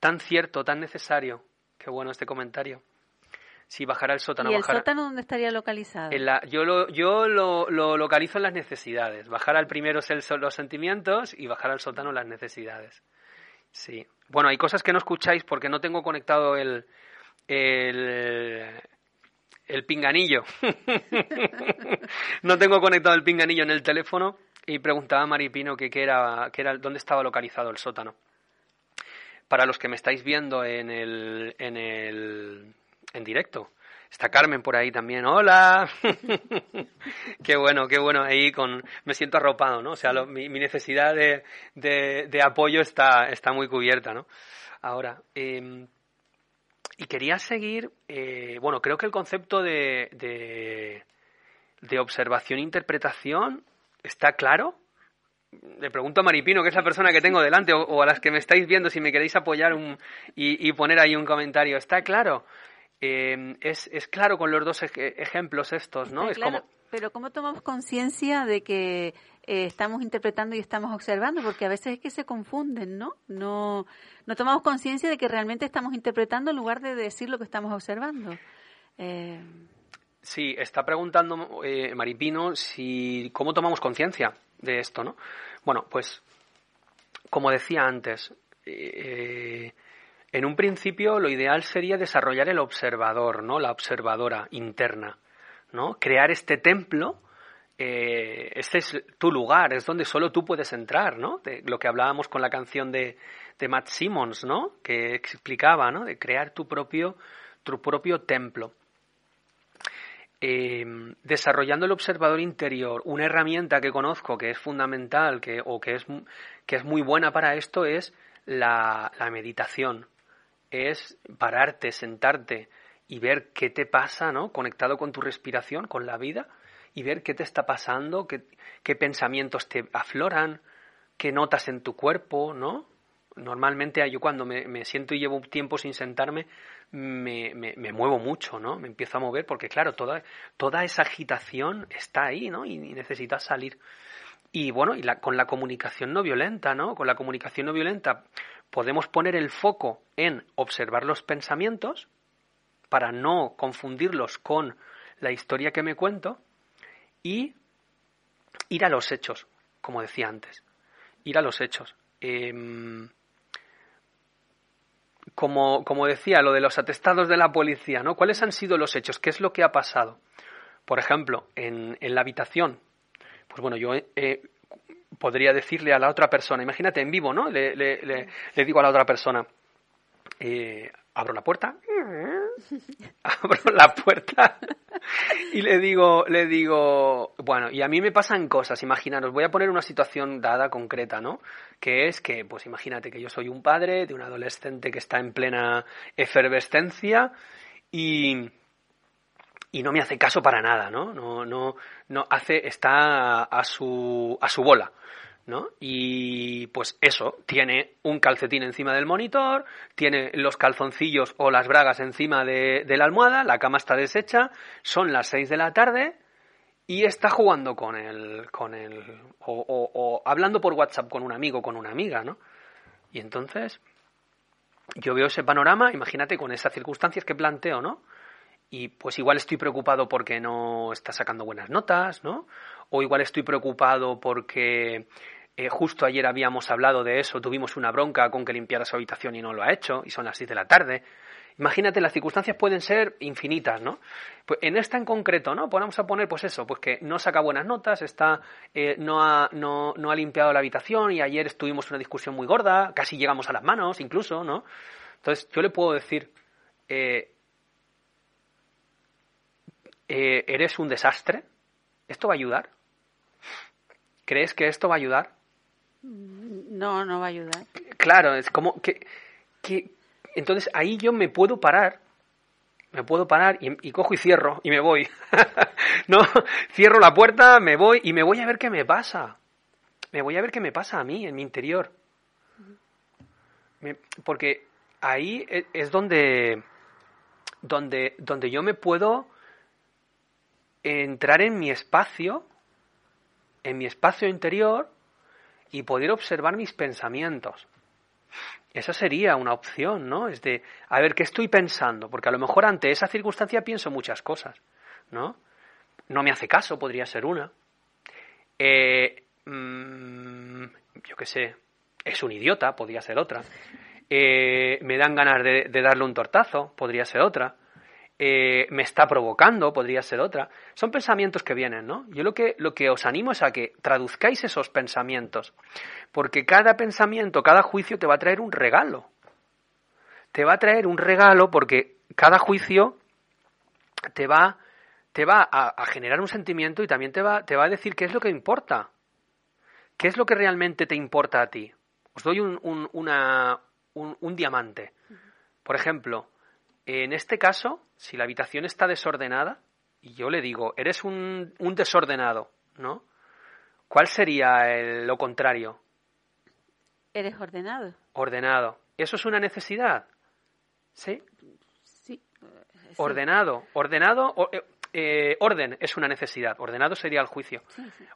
Tan cierto, tan necesario. Qué bueno este comentario. Sí, bajar al sótano. ¿Y el bajar- sótano dónde estaría localizado? en la- yo lo, yo lo, lo localizo en las necesidades. Bajar al primero es el los sentimientos y bajar al sótano las necesidades. Sí. Bueno, hay cosas que no escucháis porque no tengo conectado el, el, el pinganillo. [laughs] no tengo conectado el pinganillo en el teléfono y preguntaba a Maripino que qué era, era, dónde estaba localizado el sótano. Para los que me estáis viendo en el, en el, en directo. Está Carmen por ahí también. Hola. [laughs] qué bueno, qué bueno. Ahí con me siento arropado, ¿no? O sea, lo- mi, necesidad de, de, de apoyo está, está muy cubierta, ¿no? Ahora, eh, y quería seguir, eh, bueno, creo que el concepto de, de, de observación e interpretación está claro. Le pregunto a Maripino, que es la persona que tengo delante, o, o a las que me estáis viendo, si me queréis apoyar un, y, y poner ahí un comentario. ¿Está claro? Eh, es, es claro con los dos ej- ejemplos estos, ¿no? Está es claro, como, Pero ¿cómo tomamos conciencia de que eh, estamos interpretando y estamos observando? Porque a veces es que se confunden, ¿no? No, no tomamos conciencia de que realmente estamos interpretando en lugar de decir lo que estamos observando. Eh, Sí, está preguntando eh, Maripino si cómo tomamos conciencia de esto, ¿no? Bueno, pues como decía antes, eh, en un principio lo ideal sería desarrollar el observador, ¿no? La observadora interna, ¿no? Crear este templo. eh, este es tu lugar, es donde solo tú puedes entrar, ¿no? De lo que hablábamos con la canción de, de Matt Simmons, ¿no? Que explicaba, ¿no? De crear tu propio, tu propio templo eh, desarrollando el observador interior, una herramienta que conozco que es fundamental que, o que es, que es muy buena para esto es la, la meditación. Es pararte, sentarte y ver qué te pasa, ¿no? Conectado con tu respiración, con la vida, y ver qué te está pasando, qué, qué pensamientos te afloran, qué notas en tu cuerpo, ¿no? Normalmente yo cuando me, siento y llevo tiempo sin sentarme, me, me, muevo mucho, ¿no? Me empiezo a mover porque, claro, toda, toda esa agitación está ahí, ¿no? Y, y necesitas salir. Y bueno, y con la comunicación no violenta, ¿no? Con la comunicación no violenta podemos poner el foco en observar los pensamientos para no confundirlos con la historia que me cuento y ir a los hechos, como decía antes. Ir a los hechos. Em, como, como decía, lo de los atestados de la policía, ¿no? ¿Cuáles han sido los hechos? ¿Qué es lo que ha pasado? Por ejemplo, en, en la habitación, pues bueno, yo eh, podría decirle a la otra persona, imagínate en vivo, ¿no? Le, le, le, digo a la otra persona, eh, abro la puerta, [laughs] abro la puerta y le digo, le digo, bueno, y a mí me pasan cosas, imaginaros, voy a poner una situación dada concreta, ¿no? Que es que, pues imagínate que yo soy un padre de un adolescente que está en plena efervescencia y, y no me hace caso para nada, ¿no? No, no, no hace, está a su, a su bola. ¿No? Y pues eso, tiene un calcetín encima del monitor, tiene los calzoncillos o las bragas encima de, la almohada, la cama está deshecha, son las 6 de la tarde y está jugando con el, con el, o, o, o hablando por WhatsApp con un amigo, con una amiga, ¿no? Y entonces, yo veo ese panorama, imagínate con esas circunstancias que planteo, ¿no? Y pues igual estoy preocupado porque no está sacando buenas notas, ¿no? O igual estoy preocupado porque eh, justo ayer habíamos hablado de eso, tuvimos una bronca con que limpiara su habitación y no lo ha hecho, y son las 6 de la tarde. Imagínate, las circunstancias pueden ser infinitas, ¿no? Pues en esta en concreto, ¿no? Vamos a poner, pues eso, pues que no saca buenas notas, está, eh, no, ha, no, no ha limpiado la habitación y ayer estuvimos una discusión muy gorda, casi llegamos a las manos incluso, ¿no? Entonces yo le puedo decir, eh, ¿eres un desastre? ¿Esto va a ayudar? ¿Crees que esto va a ayudar? No, no va a ayudar. Claro, es como que, que entonces ahí yo me puedo parar, me puedo parar y, cojo y cierro y me voy. [laughs] no, cierro la puerta, me voy y me voy a ver qué me pasa. Me voy a ver qué me pasa a mí en mi interior. Me- porque ahí e- es donde, donde, donde yo me puedo entrar en mi espacio, en mi espacio interior y poder observar mis pensamientos. Esa sería una opción, ¿no? Es de, a ver, ¿qué estoy pensando? Porque a lo mejor ante esa circunstancia pienso muchas cosas, ¿no? No me hace caso, podría ser una. Eh, mm, yo qué sé, es un idiota, podría ser otra. Eh, me dan ganas de, darle un tortazo, podría ser otra. Eh, me está provocando, podría ser otra. Son pensamientos que vienen, ¿no? Yo lo que, lo que os animo es a que traduzcáis esos pensamientos, porque cada pensamiento, cada juicio te va a traer un regalo. Te va a traer un regalo porque cada juicio te va, te va a, generar un sentimiento y también te va, te va a decir qué es lo que importa. ¿Qué es lo que realmente te importa a ti? Os doy un, una, un, diamante. Por ejemplo, en este caso, si la habitación está desordenada, y yo le digo, eres un, un desordenado, ¿no? ¿Cuál sería lo contrario? Eres ordenado. Ordenado. ¿Eso es una necesidad? ¿Sí? Sí. Ordenado. Ordenado. Eh, eh, orden es una necesidad. Ordenado sería el juicio.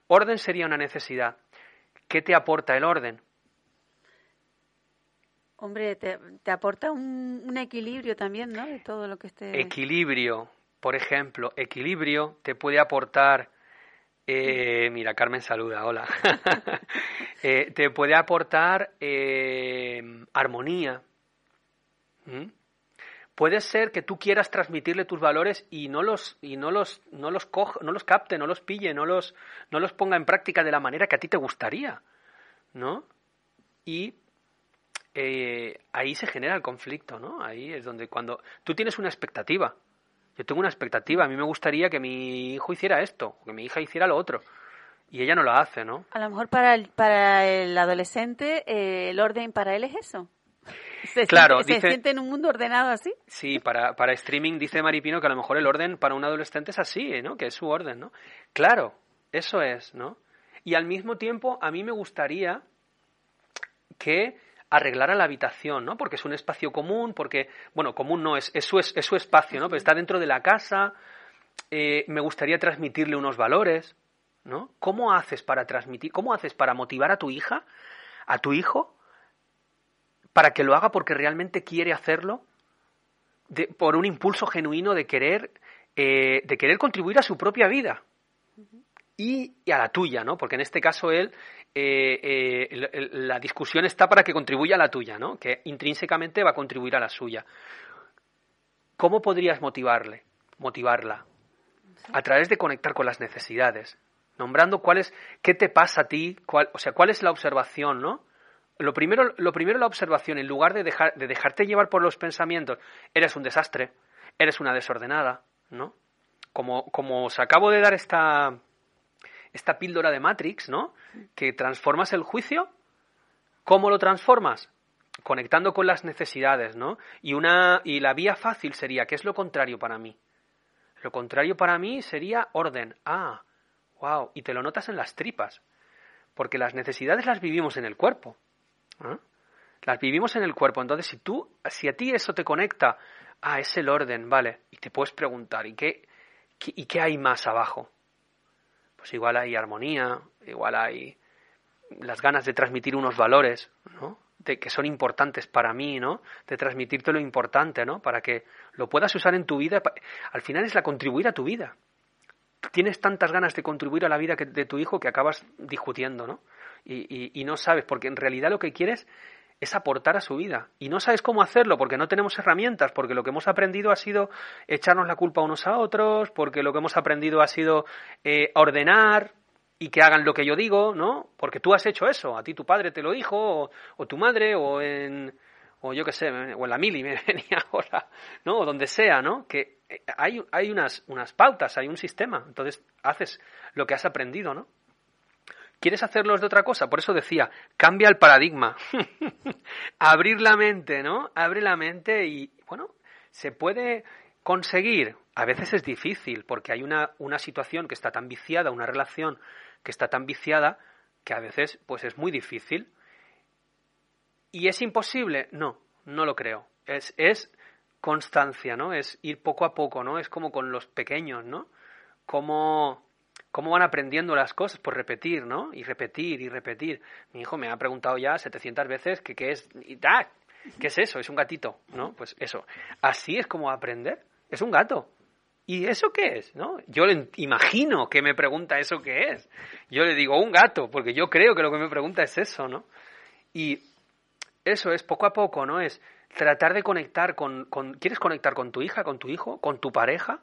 Orden sería una necesidad. ¿Qué te aporta el orden? Hombre, te, aporta un, equilibrio también, ¿no? De todo lo que esté. Equilibrio, por ejemplo, equilibrio te puede aportar. Eh, mira, Carmen saluda, hola. [laughs] Eh, te puede aportar eh, armonía. Puede ser que tú quieras transmitirle tus valores y no los y no los no los no los capte, no los pille, no los no los ponga en práctica de la manera que a ti te gustaría, ¿no? Y eh, ahí se genera el conflicto, ¿no? Ahí es donde cuando tú tienes una expectativa, yo tengo una expectativa, a mí me gustaría que mi hijo hiciera esto, que mi hija hiciera lo otro, y ella no lo hace, ¿no? A lo mejor para el, para el adolescente eh, el orden para él es eso. [laughs] ¿Se claro, siente, ¿Se siente en un mundo ordenado así? Sí, para, para streaming dice Maripino que a lo mejor el orden para un adolescente es así, ¿no? Que es su orden, ¿no? Claro, eso es, ¿no? Y al mismo tiempo a mí me gustaría que arreglar a la habitación, ¿no? Porque es un espacio común, porque, bueno, común no, es, es, su, es, su espacio, ¿no? Pero está dentro de la casa, eh, me gustaría transmitirle unos valores, ¿no? ¿Cómo haces para transmitir, cómo haces para motivar a tu hija, a tu hijo, para que lo haga porque realmente quiere hacerlo, de, por un impulso genuino de querer, eh, de querer contribuir a su propia vida? y, a la tuya, ¿no? Porque en este caso él, eh, eh, la discusión está para que contribuya a la tuya, ¿no? Que intrínsecamente va a contribuir a la suya. ¿Cómo podrías motivarle, motivarla? A través de conectar con las necesidades, nombrando cuál es, qué te pasa a ti, cuál, o sea, cuál es la observación, ¿no? Lo primero, lo primero la observación, en lugar de, dejar, de dejarte llevar por los pensamientos, eres un desastre, eres una desordenada, ¿no? Como, como os acabo de dar esta, esta píldora de Matrix, ¿no? Que transformas el juicio. ¿Cómo lo transformas? Conectando con las necesidades, ¿no? Y, una, y la vía fácil sería, ¿qué es lo contrario para mí? Lo contrario para mí sería orden. Ah, wow. Y te lo notas en las tripas. Porque las necesidades las vivimos en el cuerpo. Las vivimos en el cuerpo. Entonces, si tú, si a ti eso te conecta, ah, es el orden, vale. Y te puedes preguntar, ¿y qué, y qué hay más abajo? Pues igual hay armonía, igual hay las ganas de transmitir unos valores, ¿no? De, que son importantes para mí, ¿no? De transmitirte lo importante, ¿no? Para que lo puedas usar en tu vida. Al final es la contribuir a tu vida. Tienes tantas ganas de contribuir a la vida de tu hijo que acabas discutiendo, ¿no? y no sabes, porque en realidad lo que quieres es aportar a su vida. Y no sabes cómo hacerlo porque no tenemos herramientas, porque lo que hemos aprendido ha sido echarnos la culpa unos a otros, porque lo que hemos aprendido ha sido eh, ordenar y que hagan lo que yo digo, ¿no? Porque tú has hecho eso, a ti tu padre te lo dijo, o, tu madre, o en, o yo qué sé, o en la mili me [laughs] venía ahora, ¿no? O donde sea, ¿no? Que eh, hay, hay unas, unas pautas, hay un sistema, entonces haces lo que has aprendido, ¿no? ¿Quieres hacerlos de otra cosa? Por eso decía, cambia el paradigma. [laughs] Abrir la mente, ¿no? Abre la mente y, bueno, se puede conseguir. A veces es difícil porque hay una, una situación que está tan viciada, una relación que está tan viciada, que a veces pues es muy difícil. ¿Y es imposible? No, no lo creo. Es, es constancia, ¿no? Es ir poco a poco, ¿no? Es como con los pequeños, ¿no? cómo, cómo van aprendiendo las cosas por repetir, ¿no? Y repetir y repetir. Mi hijo me ha preguntado ya 700 veces qué es, y, ¡ah! ¿qué es eso? Es un gatito, ¿no? Pues eso. Así es como aprender. Es un gato. ¿Y eso qué es? ¿No? Yo le imagino que me pregunta eso qué es. Yo le digo un gato, porque yo creo que lo que me pregunta es eso, ¿no? Y eso es poco a poco, ¿no? Es tratar de conectar con, con ¿Quieres conectar con tu hija, con tu hijo, con tu pareja?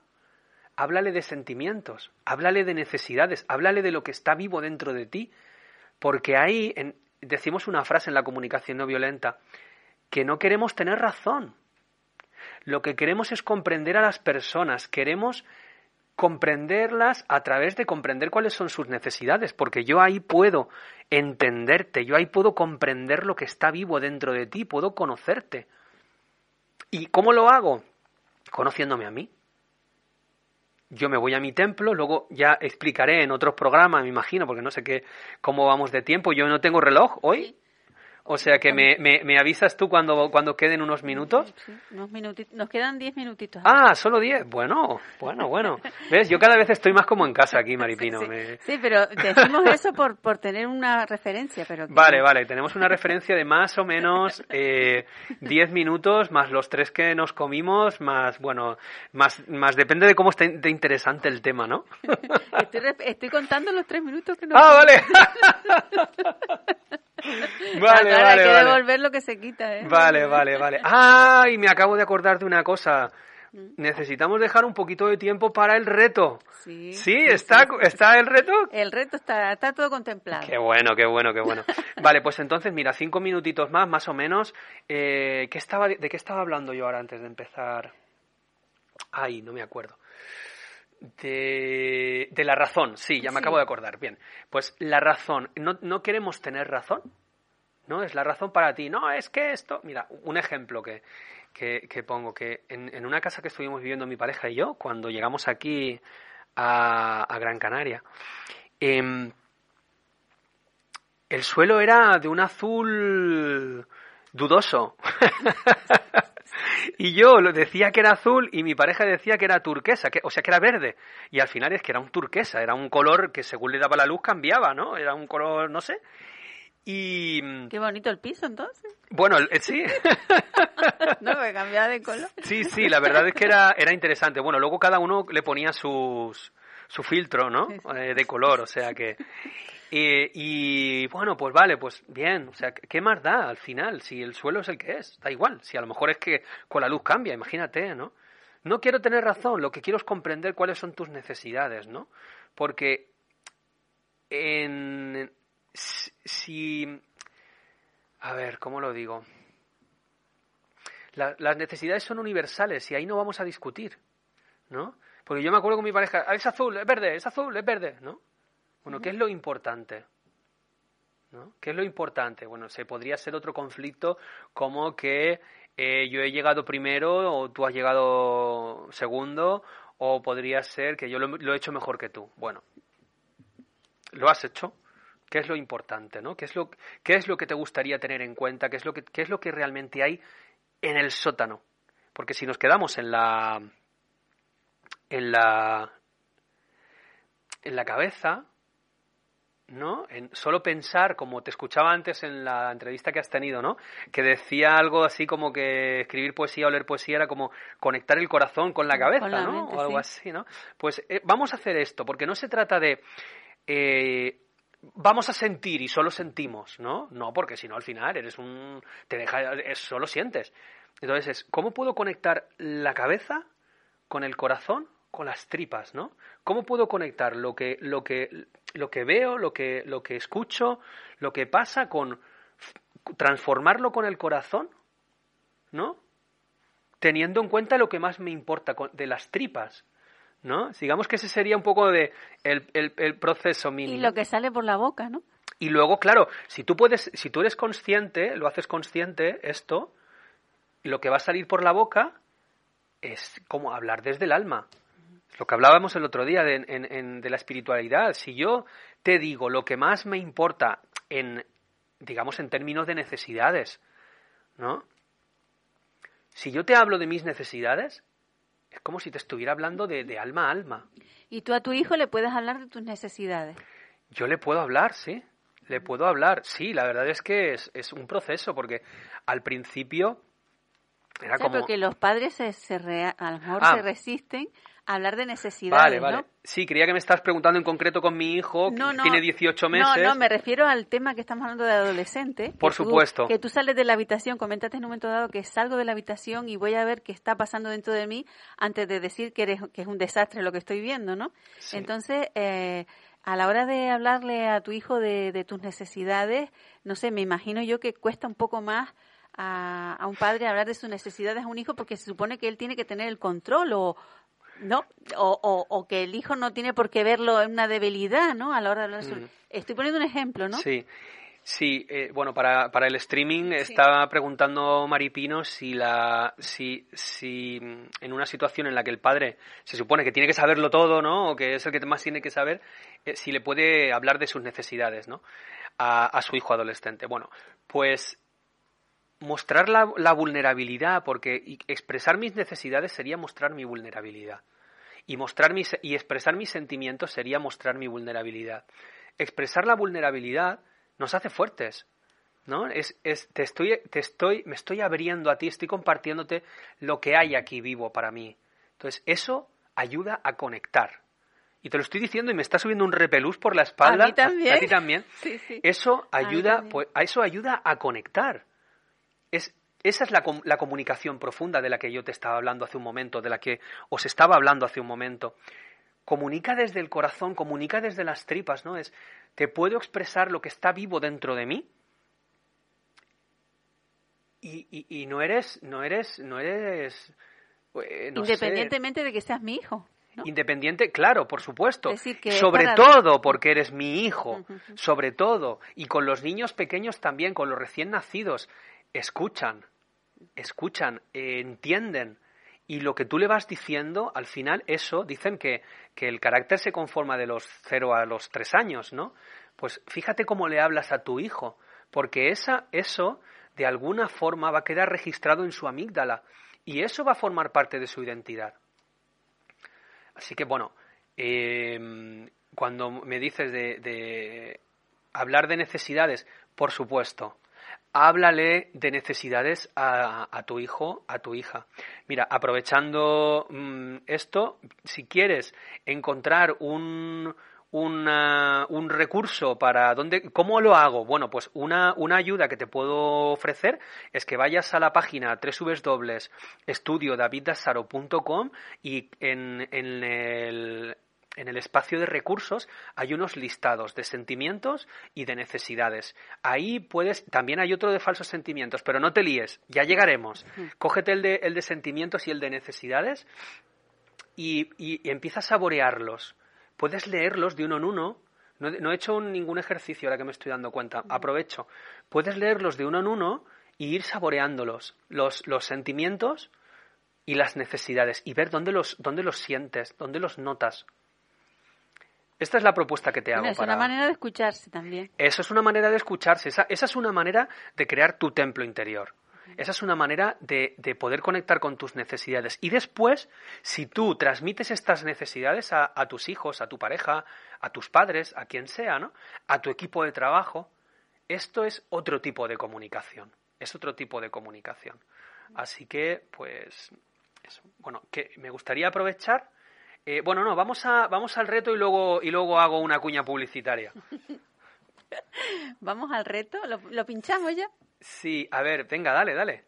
Háblale de sentimientos, háblale de necesidades, háblale de lo que está vivo dentro de ti, porque ahí decimos una frase en la comunicación no violenta, que no queremos tener razón, lo que queremos es comprender a las personas, queremos comprenderlas a través de comprender cuáles son sus necesidades, porque yo ahí puedo entenderte, yo ahí puedo comprender lo que está vivo dentro de ti, puedo conocerte. ¿Y cómo lo hago? Conociéndome a mí. Yo me voy a mi templo, luego ya explicaré en otros programas, me imagino, porque no sé qué, cómo vamos de tiempo. Yo no tengo reloj hoy, o sea que me, me, avisas tú cuando, cuando queden unos minutos. Sí, unos minutitos. Nos quedan diez minutitos. Ah, solo diez. Bueno, bueno, bueno. ¿Ves? Yo cada vez estoy más como en casa aquí, Maripino. Sí, pero decimos eso por, por tener una referencia. pero Vale, vale. Tenemos una referencia de más o menos eh, diez minutos, más los tres que nos comimos, más, bueno, más, más depende de cómo esté de interesante el tema, ¿no? [laughs] estoy, estoy contando los tres minutos que nos Ah, vale. [laughs] [laughs] vale, vale, hay que devolver lo que se quita, ¿eh? Vale, vale, vale. ¡Ay! Me acabo de acordar de una cosa. Mm. Necesitamos dejar un poquito de tiempo para el reto. Sí, ¿Sí? ¿Está, ¿Está el reto? El reto está, está todo contemplado. Qué bueno, qué bueno, qué bueno. [laughs] vale, pues entonces, mira, cinco minutitos más, más o menos. Eh, ¿qué estaba, ¿De qué estaba hablando yo ahora antes de empezar? Ay, no me acuerdo. De, de, la razón, sí, ya me acabo de acordar. Bien, pues la razón, ¿no, ¿no queremos tener razón? ¿No? Es la razón para ti. No, es que esto. Mira, un ejemplo que, que, pongo: que en, una casa que estuvimos viviendo mi pareja y yo, cuando llegamos aquí a, Gran Canaria, em, el suelo era de un azul dudoso. [laughs] y yo lo decía que era azul y mi pareja decía que era turquesa, que, o sea que era verde. Y al final es que era un turquesa, era un color que según le daba la luz cambiaba, ¿no? Era un color, no sé. Y... Qué bonito el piso entonces. Bueno, eh, sí. [laughs] no, me cambiaba de color. Sí, sí, la verdad es que era, era interesante. Bueno, luego cada uno le ponía sus, su filtro, ¿no? Eh, de color, o sea que... y bueno, pues vale, pues bien, o sea, ¿qué más da al final? Si el suelo es el que es, da igual. Si a lo mejor es que con la luz cambia, imagínate, ¿no? No quiero tener razón, lo que quiero es comprender cuáles son tus necesidades, ¿no? Porque en, si... A ver, ¿cómo lo digo? las necesidades son universales y ahí no vamos a discutir, ¿no? Porque yo me acuerdo con mi pareja, ah, es azul, es verde, es azul, es verde, ¿no? Bueno, ¿qué es lo importante? ¿No? ¿Qué es lo importante? Bueno, se podría ser otro conflicto como que eh, yo he llegado primero o tú has llegado segundo o podría ser que yo lo he hecho mejor que tú. Bueno, ¿lo has hecho? ¿Qué es lo importante, no? ¿Qué es lo, qué es lo que te gustaría tener en cuenta? ¿Qué es lo que, qué es lo que realmente hay en el sótano? Porque si nos quedamos en la en la en la cabeza, ¿no? En solo pensar, como te escuchaba antes en la entrevista que has tenido, ¿no? Que decía algo así como que escribir poesía o leer poesía era como conectar el corazón con la cabeza, ¿no? o algo así, ¿no? Pues eh, vamos a hacer esto, porque no se trata de eh, vamos a sentir y solo sentimos, ¿no? No, porque si no al final eres un te deja solo sientes. Entonces es ¿cómo puedo conectar la cabeza con el corazón, con las tripas, ¿no? ¿Cómo puedo conectar lo que lo que lo que veo, lo que lo que escucho, lo que pasa con transformarlo con el corazón, ¿no? Teniendo en cuenta lo que más me importa de las tripas, ¿no? Digamos que ese sería un poco de el, el, proceso mínimo. Y lo que sale por la boca, ¿no? Y luego, claro, si tú puedes, si tú eres consciente, lo haces consciente, esto, lo que va a salir por la boca es como hablar desde el alma. Lo que hablábamos el otro día de, en, de la espiritualidad. Si yo te digo lo que más me importa en, digamos, en términos de necesidades, ¿no? Si yo te hablo de mis necesidades, Es como si te estuviera hablando de, de alma a alma. ¿Y tú a tu hijo le puedes hablar de tus necesidades? Yo le puedo hablar, sí. Le puedo hablar. Sí, la verdad es que es, es un proceso, porque al principio era O sea, como... porque los padres se, se a lo mejor Ah. se resisten hablar de necesidades, Vale, vale. ¿no? Sí, creía que me estás preguntando en concreto con mi hijo, que No, no. tiene 18 meses. No, no, me refiero al tema que estamos hablando de adolescente. Por que tú- supuesto. que tú sales de la habitación, comentaste en un momento dado que salgo de la habitación y voy a ver qué está pasando dentro de mí antes de decir que, eres, que es un desastre lo que estoy viendo, ¿no? Sí. Entonces, eh, a la hora de hablarle a tu hijo de, de tus necesidades, no sé, me imagino yo que cuesta un poco más a, a un padre hablar de sus necesidades a un hijo porque se supone que él tiene que tener el control o, ¿no? O, o, o que el hijo no tiene por qué verlo en una debilidad, ¿no? A la hora de hablar de su- Mm. Estoy poniendo un ejemplo, ¿no? Sí. Sí, eh, bueno, para, para el streaming estaba preguntando Maripino si la si, si mm, en una situación en la que el padre se supone que tiene que saberlo todo, ¿no? O que es el que más tiene que saber, eh, si le puede hablar de sus necesidades, ¿no? A, a su hijo adolescente. Bueno, pues mostrar la, la vulnerabilidad, porque expresar mis necesidades sería mostrar mi vulnerabilidad. Y, mostrar mis, y expresar mis sentimientos sería mostrar mi vulnerabilidad. Expresar la vulnerabilidad nos hace fuertes. ¿No? Es, es, te estoy, te estoy, me estoy abriendo a ti, estoy compartiéndote lo que hay aquí vivo para mí. Entonces, eso ayuda a conectar. Y te lo estoy diciendo y me está subiendo un repelús por la espalda. A mí también. A ti también. [laughs] Sí, sí. Eso A ayuda, también. pues, a eso ayuda a conectar. Es, esa es la, com- la comunicación profunda de la que yo te estaba hablando hace un momento, de la que os estaba hablando hace un momento. Comunica desde el corazón, comunica desde las tripas, ¿no? Es, te puedo expresar lo que está vivo dentro de mí y, y, y no eres, no eres, no eres, eh, no sé, Independientemente de que seas mi hijo. ¿no? Independiente, claro, por supuesto. Decir que sobre todo porque eres mi hijo, sobre todo. Y con los niños pequeños también, con los recién nacidos. Escuchan, escuchan, entienden. Y lo que tú le vas diciendo, al final, eso, dicen que, que el carácter se conforma de los cero a los tres años, ¿no? Pues fíjate cómo le hablas a tu hijo, porque esa, eso, de alguna forma, va a quedar registrado en su amígdala. Y eso va a formar parte de su identidad. Así que bueno, eh, cuando me dices de hablar de necesidades, por supuesto, háblale de necesidades a, a tu hijo, a tu hija. Mira, aprovechando mm, esto, si quieres encontrar un, una- un recurso para dónde, ¿cómo lo hago? Bueno, pues una, una ayuda que te puedo ofrecer es que vayas a la página www.estudiodaviddasaro.com y en, en el, en el espacio de recursos hay unos listados de sentimientos y de necesidades. Ahí puedes, también hay otro de falsos sentimientos, pero no te líes, ya llegaremos. Cógete el de, el de sentimientos y el de necesidades y, y, y empieza a saborearlos. Puedes leerlos de uno en uno. No, he- no he hecho un- ningún ejercicio ahora que me estoy dando cuenta. Aprovecho. Puedes leerlos de uno en uno y ir saboreándolos. Los, los sentimientos y las necesidades. Y ver dónde los, dónde los sientes, dónde los notas. Esta es la propuesta que te hago. Es para... una manera de escucharse también. Eso es una manera de escucharse, esa, esa es una manera de crear tu templo interior. Esa es una manera de, de poder conectar con tus necesidades. Y después, si tú transmites estas necesidades a, a tus hijos, a tu pareja, a tus padres, a quien sea, ¿no? A tu equipo de trabajo, esto es otro tipo de comunicación. Es otro tipo de comunicación. Así que, pues, eso. Bueno, que me gustaría aprovechar. Eh, bueno, no, vamos a, vamos al reto y luego, y luego hago una cuña publicitaria. [laughs] Vamos al reto, lo, lo pinchamos ya. Sí, a ver, venga, dale, dale.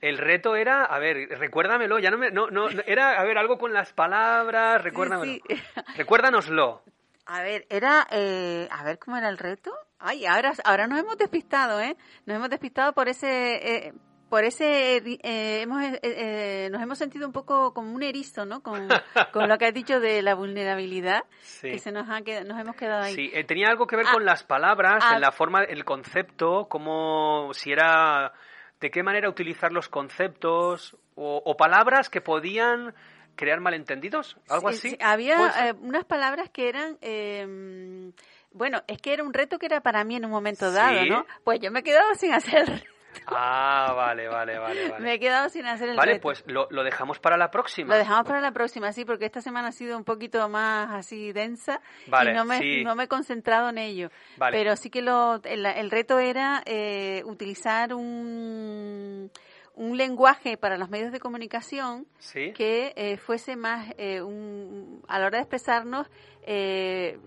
El reto era, a ver, recuérdamelo, ya no me, no, no, no, era, a ver, algo con las palabras, recuérdamelo. sí. [laughs] Recuérdanoslo. A ver, era, eh, a ver cómo era el reto. Ay, ahora, ahora nos hemos despistado, ¿eh? Nos hemos despistado por ese, eh, por ese, eh, hemos, eh, eh, nos hemos sentido un poco como un erizo, ¿no? Con, [laughs] con lo que has dicho de la vulnerabilidad, Sí. que se nos ha quedado, nos hemos quedado ahí. Sí, eh, tenía algo que ver Ah, con las palabras, ah, en la forma, el concepto, como si era, de qué manera utilizar los conceptos o, o palabras que podían crear malentendidos, algo Sí, así. sí, Había eh, unas palabras que eran, eh, bueno, es que era un reto que era para mí en un momento dado, Sí. ¿no? Pues yo me he quedado sin hacer. Ah, vale, vale, vale. vale. Me he quedado sin hacer el Vale, reto. pues lo, lo dejamos para la próxima. Lo dejamos para la próxima, sí, porque esta semana ha sido un poquito más así densa Vale, y no me, sí. no me he concentrado en ello. Vale. Pero sí que lo, el, el reto era eh, utilizar un, un lenguaje para los medios de comunicación Sí. que eh, fuese más, eh, un, a la hora de expresarnos, eh,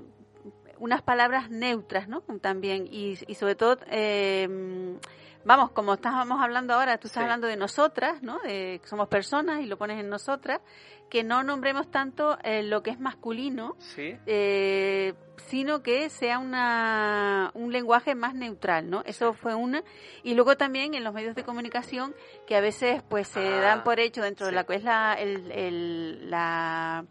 unas palabras neutras, ¿no? También, y, y sobre todo, eh, vamos, como estábamos hablando ahora, tú estás Sí. hablando de nosotras, ¿no? De que somos personas y lo pones en nosotras, que no nombremos tanto eh, lo que es masculino, Sí. eh, sino que sea una, un lenguaje más neutral, ¿no? Eso fue una. Y luego también en los medios de comunicación, que a veces pues se Ah, dan por hecho dentro de la que es la, el, el- la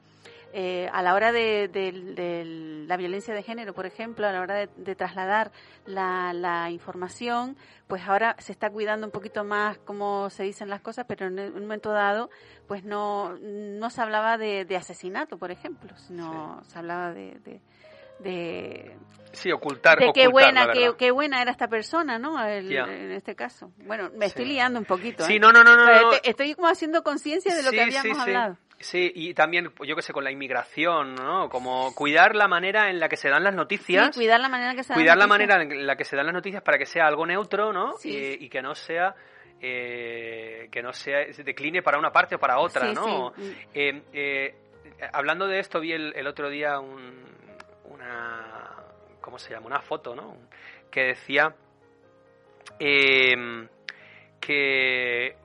eh, a la hora de, de- de la violencia de género, por ejemplo, a la hora de, de trasladar la, la información, pues ahora se está cuidando un poquito más cómo se dicen las cosas, pero en un momento dado, pues no, no se hablaba de, asesinato, por ejemplo, sino se hablaba de, de, Sí, ocultar. de qué ocultar, buena, qué, buena era esta persona, ¿no? El-. En este caso. Bueno, me estoy liando un poquito. Sí, ¿eh? no, no, no, no. Este- estoy como haciendo conciencia de lo Sí, que habíamos sí. hablado. Sí, y también, yo qué sé, con la inmigración, ¿no? Como cuidar la manera en la que se dan las noticias. Sí, cuidar la manera que se dan cuidar la noticias. manera en la que se dan las noticias para que sea algo neutro, ¿no? Sí. Eh, y que no sea eh, que no sea se decline para una parte o para otra, Sí, ¿no? sí. Eh, eh, hablando de esto vi el, el otro día un- una ¿cómo se llama? Una foto, ¿no? Que decía eh, que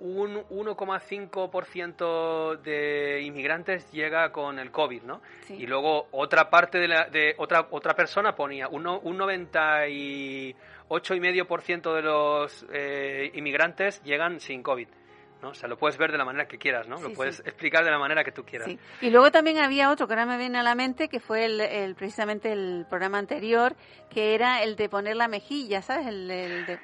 un 1,5% de inmigrantes llega con el COVID, ¿no? Sí. Y luego otra parte de, la, de otra otra persona ponía un, un 98,5% de los eh, inmigrantes llegan sin COVID, ¿no? O sea, lo puedes ver de la manera que quieras, ¿no? Sí, lo sí. puedes explicar de la manera que tú quieras. Sí. Y luego también había otro que ahora me viene a la mente, que fue el, el- precisamente el programa anterior, que era el de poner la mejilla, ¿sabes? El, el de...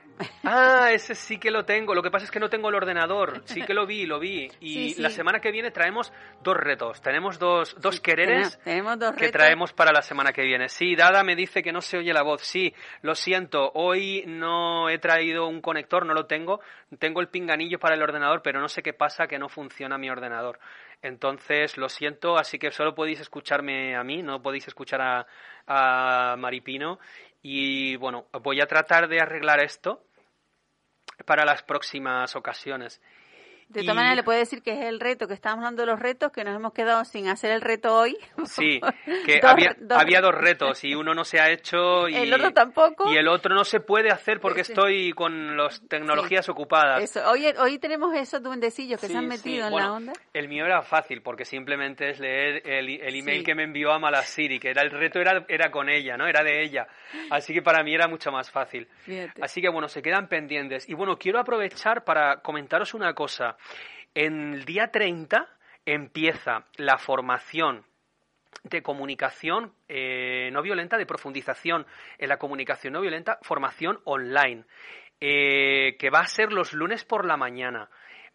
Ah, ese sí que lo tengo. Lo que pasa es que no tengo el ordenador. Sí que lo vi, lo vi. [laughs] Y Sí, sí. la semana que viene traemos dos retos. Tenemos dos, dos quereres Tenemos dos que traemos para la semana que viene. Sí, Dada me dice que no se oye la voz. Sí, lo siento. Hoy no he traído un conector, no lo tengo. Tengo el pinganillo para el ordenador, pero no sé qué pasa que no funciona mi ordenador. Entonces, lo siento, así que solo podéis escucharme a mí, no podéis escuchar a, a Maripino. Y bueno, voy a tratar de arreglar esto para las próximas ocasiones. De todas maneras, le puedo decir que es el reto, que estábamos hablando de los retos, que nos hemos quedado sin hacer el reto hoy. [laughs] Sí, que Dos- había, dos- había dos retos y uno no se ha hecho y El otro tampoco. y el otro no se puede hacer porque estoy con las tecnologías ocupadas. Eso. Hoy, hoy tenemos esos duendecillos que Sí, se han metido en Bueno, la onda. El mío era fácil porque simplemente es leer el, el email que me envió a Malasiri, que era el reto era, era con ella, ¿no? Era de ella. Así que para mí era mucho más fácil. Fíjate. Así que bueno, se quedan pendientes. Y bueno, quiero aprovechar para comentaros una cosa. En el día 30 empieza la formación de comunicación eh, no violenta, de profundización en la comunicación no violenta, formación online, eh, que va a ser los lunes por la mañana.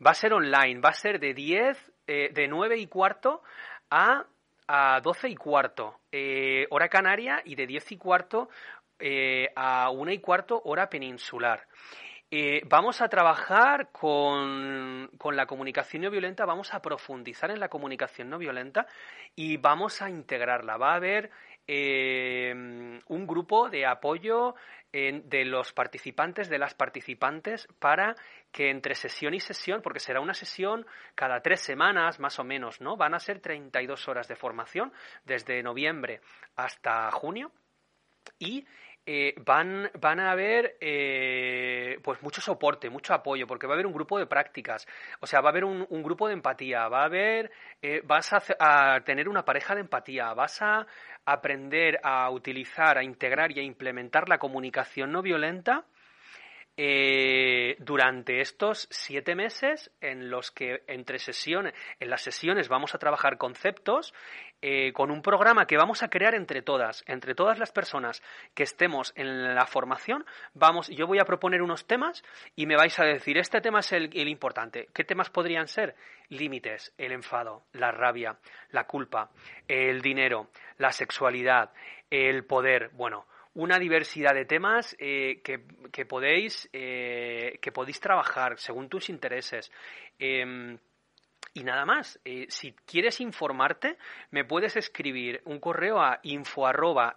Va a ser online, va a ser de 10, eh, de 9 y cuarto a, a 12 y cuarto, hora canaria, y de 10 y cuarto a 1 y cuarto, hora peninsular. Eh, vamos a trabajar con, la comunicación no violenta, vamos a profundizar en la comunicación no violenta y vamos a integrarla. Va a haber eh, un grupo de apoyo en- de los participantes, de las participantes, para que entre sesión y sesión, porque será una sesión cada tres semanas más o menos, ¿no? Van a ser 32 horas de formación desde noviembre hasta junio y eh, van, van a haber eh, pues mucho soporte, mucho apoyo, porque va a haber un grupo de prácticas, o sea, va a haber un, un grupo de empatía, va a haber, eh, vas a, a tener una pareja de empatía, vas a aprender a utilizar, a integrar y a implementar la comunicación no violenta eh, durante estos siete meses en los que entre sesiones, en las sesiones vamos a trabajar conceptos eh, con un programa que vamos a crear entre todas, entre todas las personas que estemos en la formación, vamos, yo voy a proponer unos temas y me vais a decir, este tema es el, el importante. ¿Qué temas podrían ser? Límites, el enfado, la rabia, la culpa, el dinero, la sexualidad, el poder, bueno, una diversidad de temas eh, que, que, podéis eh, que podéis trabajar según tus intereses. Em, y nada más, eh, si quieres informarte, me puedes escribir un correo a info arroba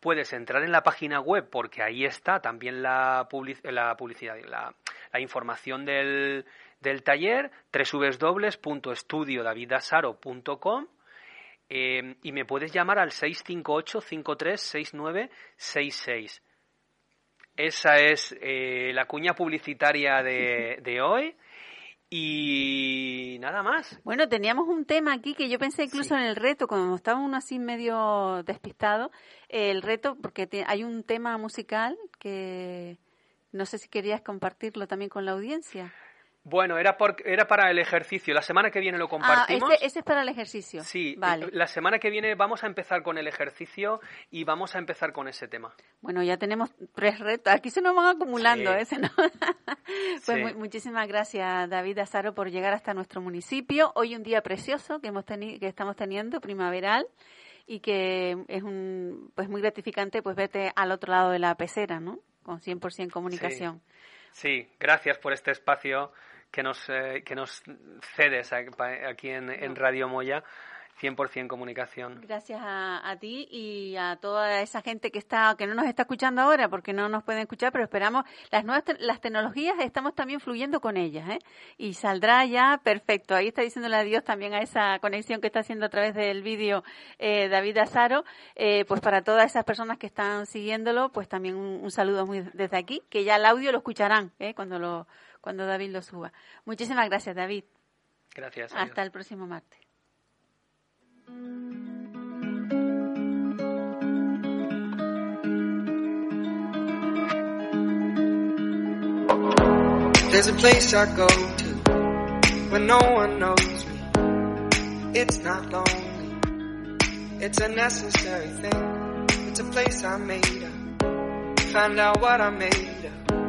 puedes entrar en la página web porque ahí está también la, la publicidad, la, la información del, del taller, www.estudiodavidasaro.com eh, y me puedes llamar al 658-536966. Esa es eh, la cuña publicitaria de, [laughs] de hoy. Y nada más. Bueno, teníamos un tema aquí que yo pensé incluso en el reto, cuando estaba uno así medio despistado, el reto, porque hay un tema musical que no sé si querías compartirlo también con la audiencia. Bueno, era, por, era para el ejercicio. La semana que viene lo compartimos. Ah, ese, es para el ejercicio. Sí, vale. la semana que viene vamos a empezar con el ejercicio y vamos a empezar con ese tema. Bueno, ya tenemos tres retos. Aquí se nos van acumulando. ¿eh? [laughs] pues muchísimas gracias, David Azaro, por llegar hasta nuestro municipio. Hoy un día precioso que, hemos que estamos teniendo, primaveral y que es un, pues muy gratificante pues verte al otro lado de la pecera, ¿no? Con 100% comunicación. sí, gracias por este espacio que nos, eh, que nos cedes aquí en, en Radio Moya 100% comunicación. Gracias a, ti y a toda esa gente que está que no nos está escuchando ahora porque no nos pueden escuchar, pero esperamos las nuevas las tecnologías estamos también fluyendo con ellas, ¿eh? Y saldrá ya perfecto. Ahí está diciéndole adiós también a esa conexión que está haciendo a través del vídeo eh, David Azaro. Eh, pues para todas esas personas que están siguiéndolo, pues también un, saludo muy desde aquí, que ya el audio lo escucharán, ¿eh? Cuando lo cuando David lo suba. Muchísimas gracias, David. Gracias. Hasta el próximo martes. There's a place I go to when no one knows me. It's not lonely. It's a necessary thing. It's a place I made up. Find out what I made of.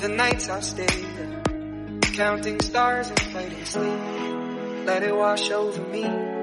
The nights I stayed. Counting stars and fighting sleep. Let it wash over me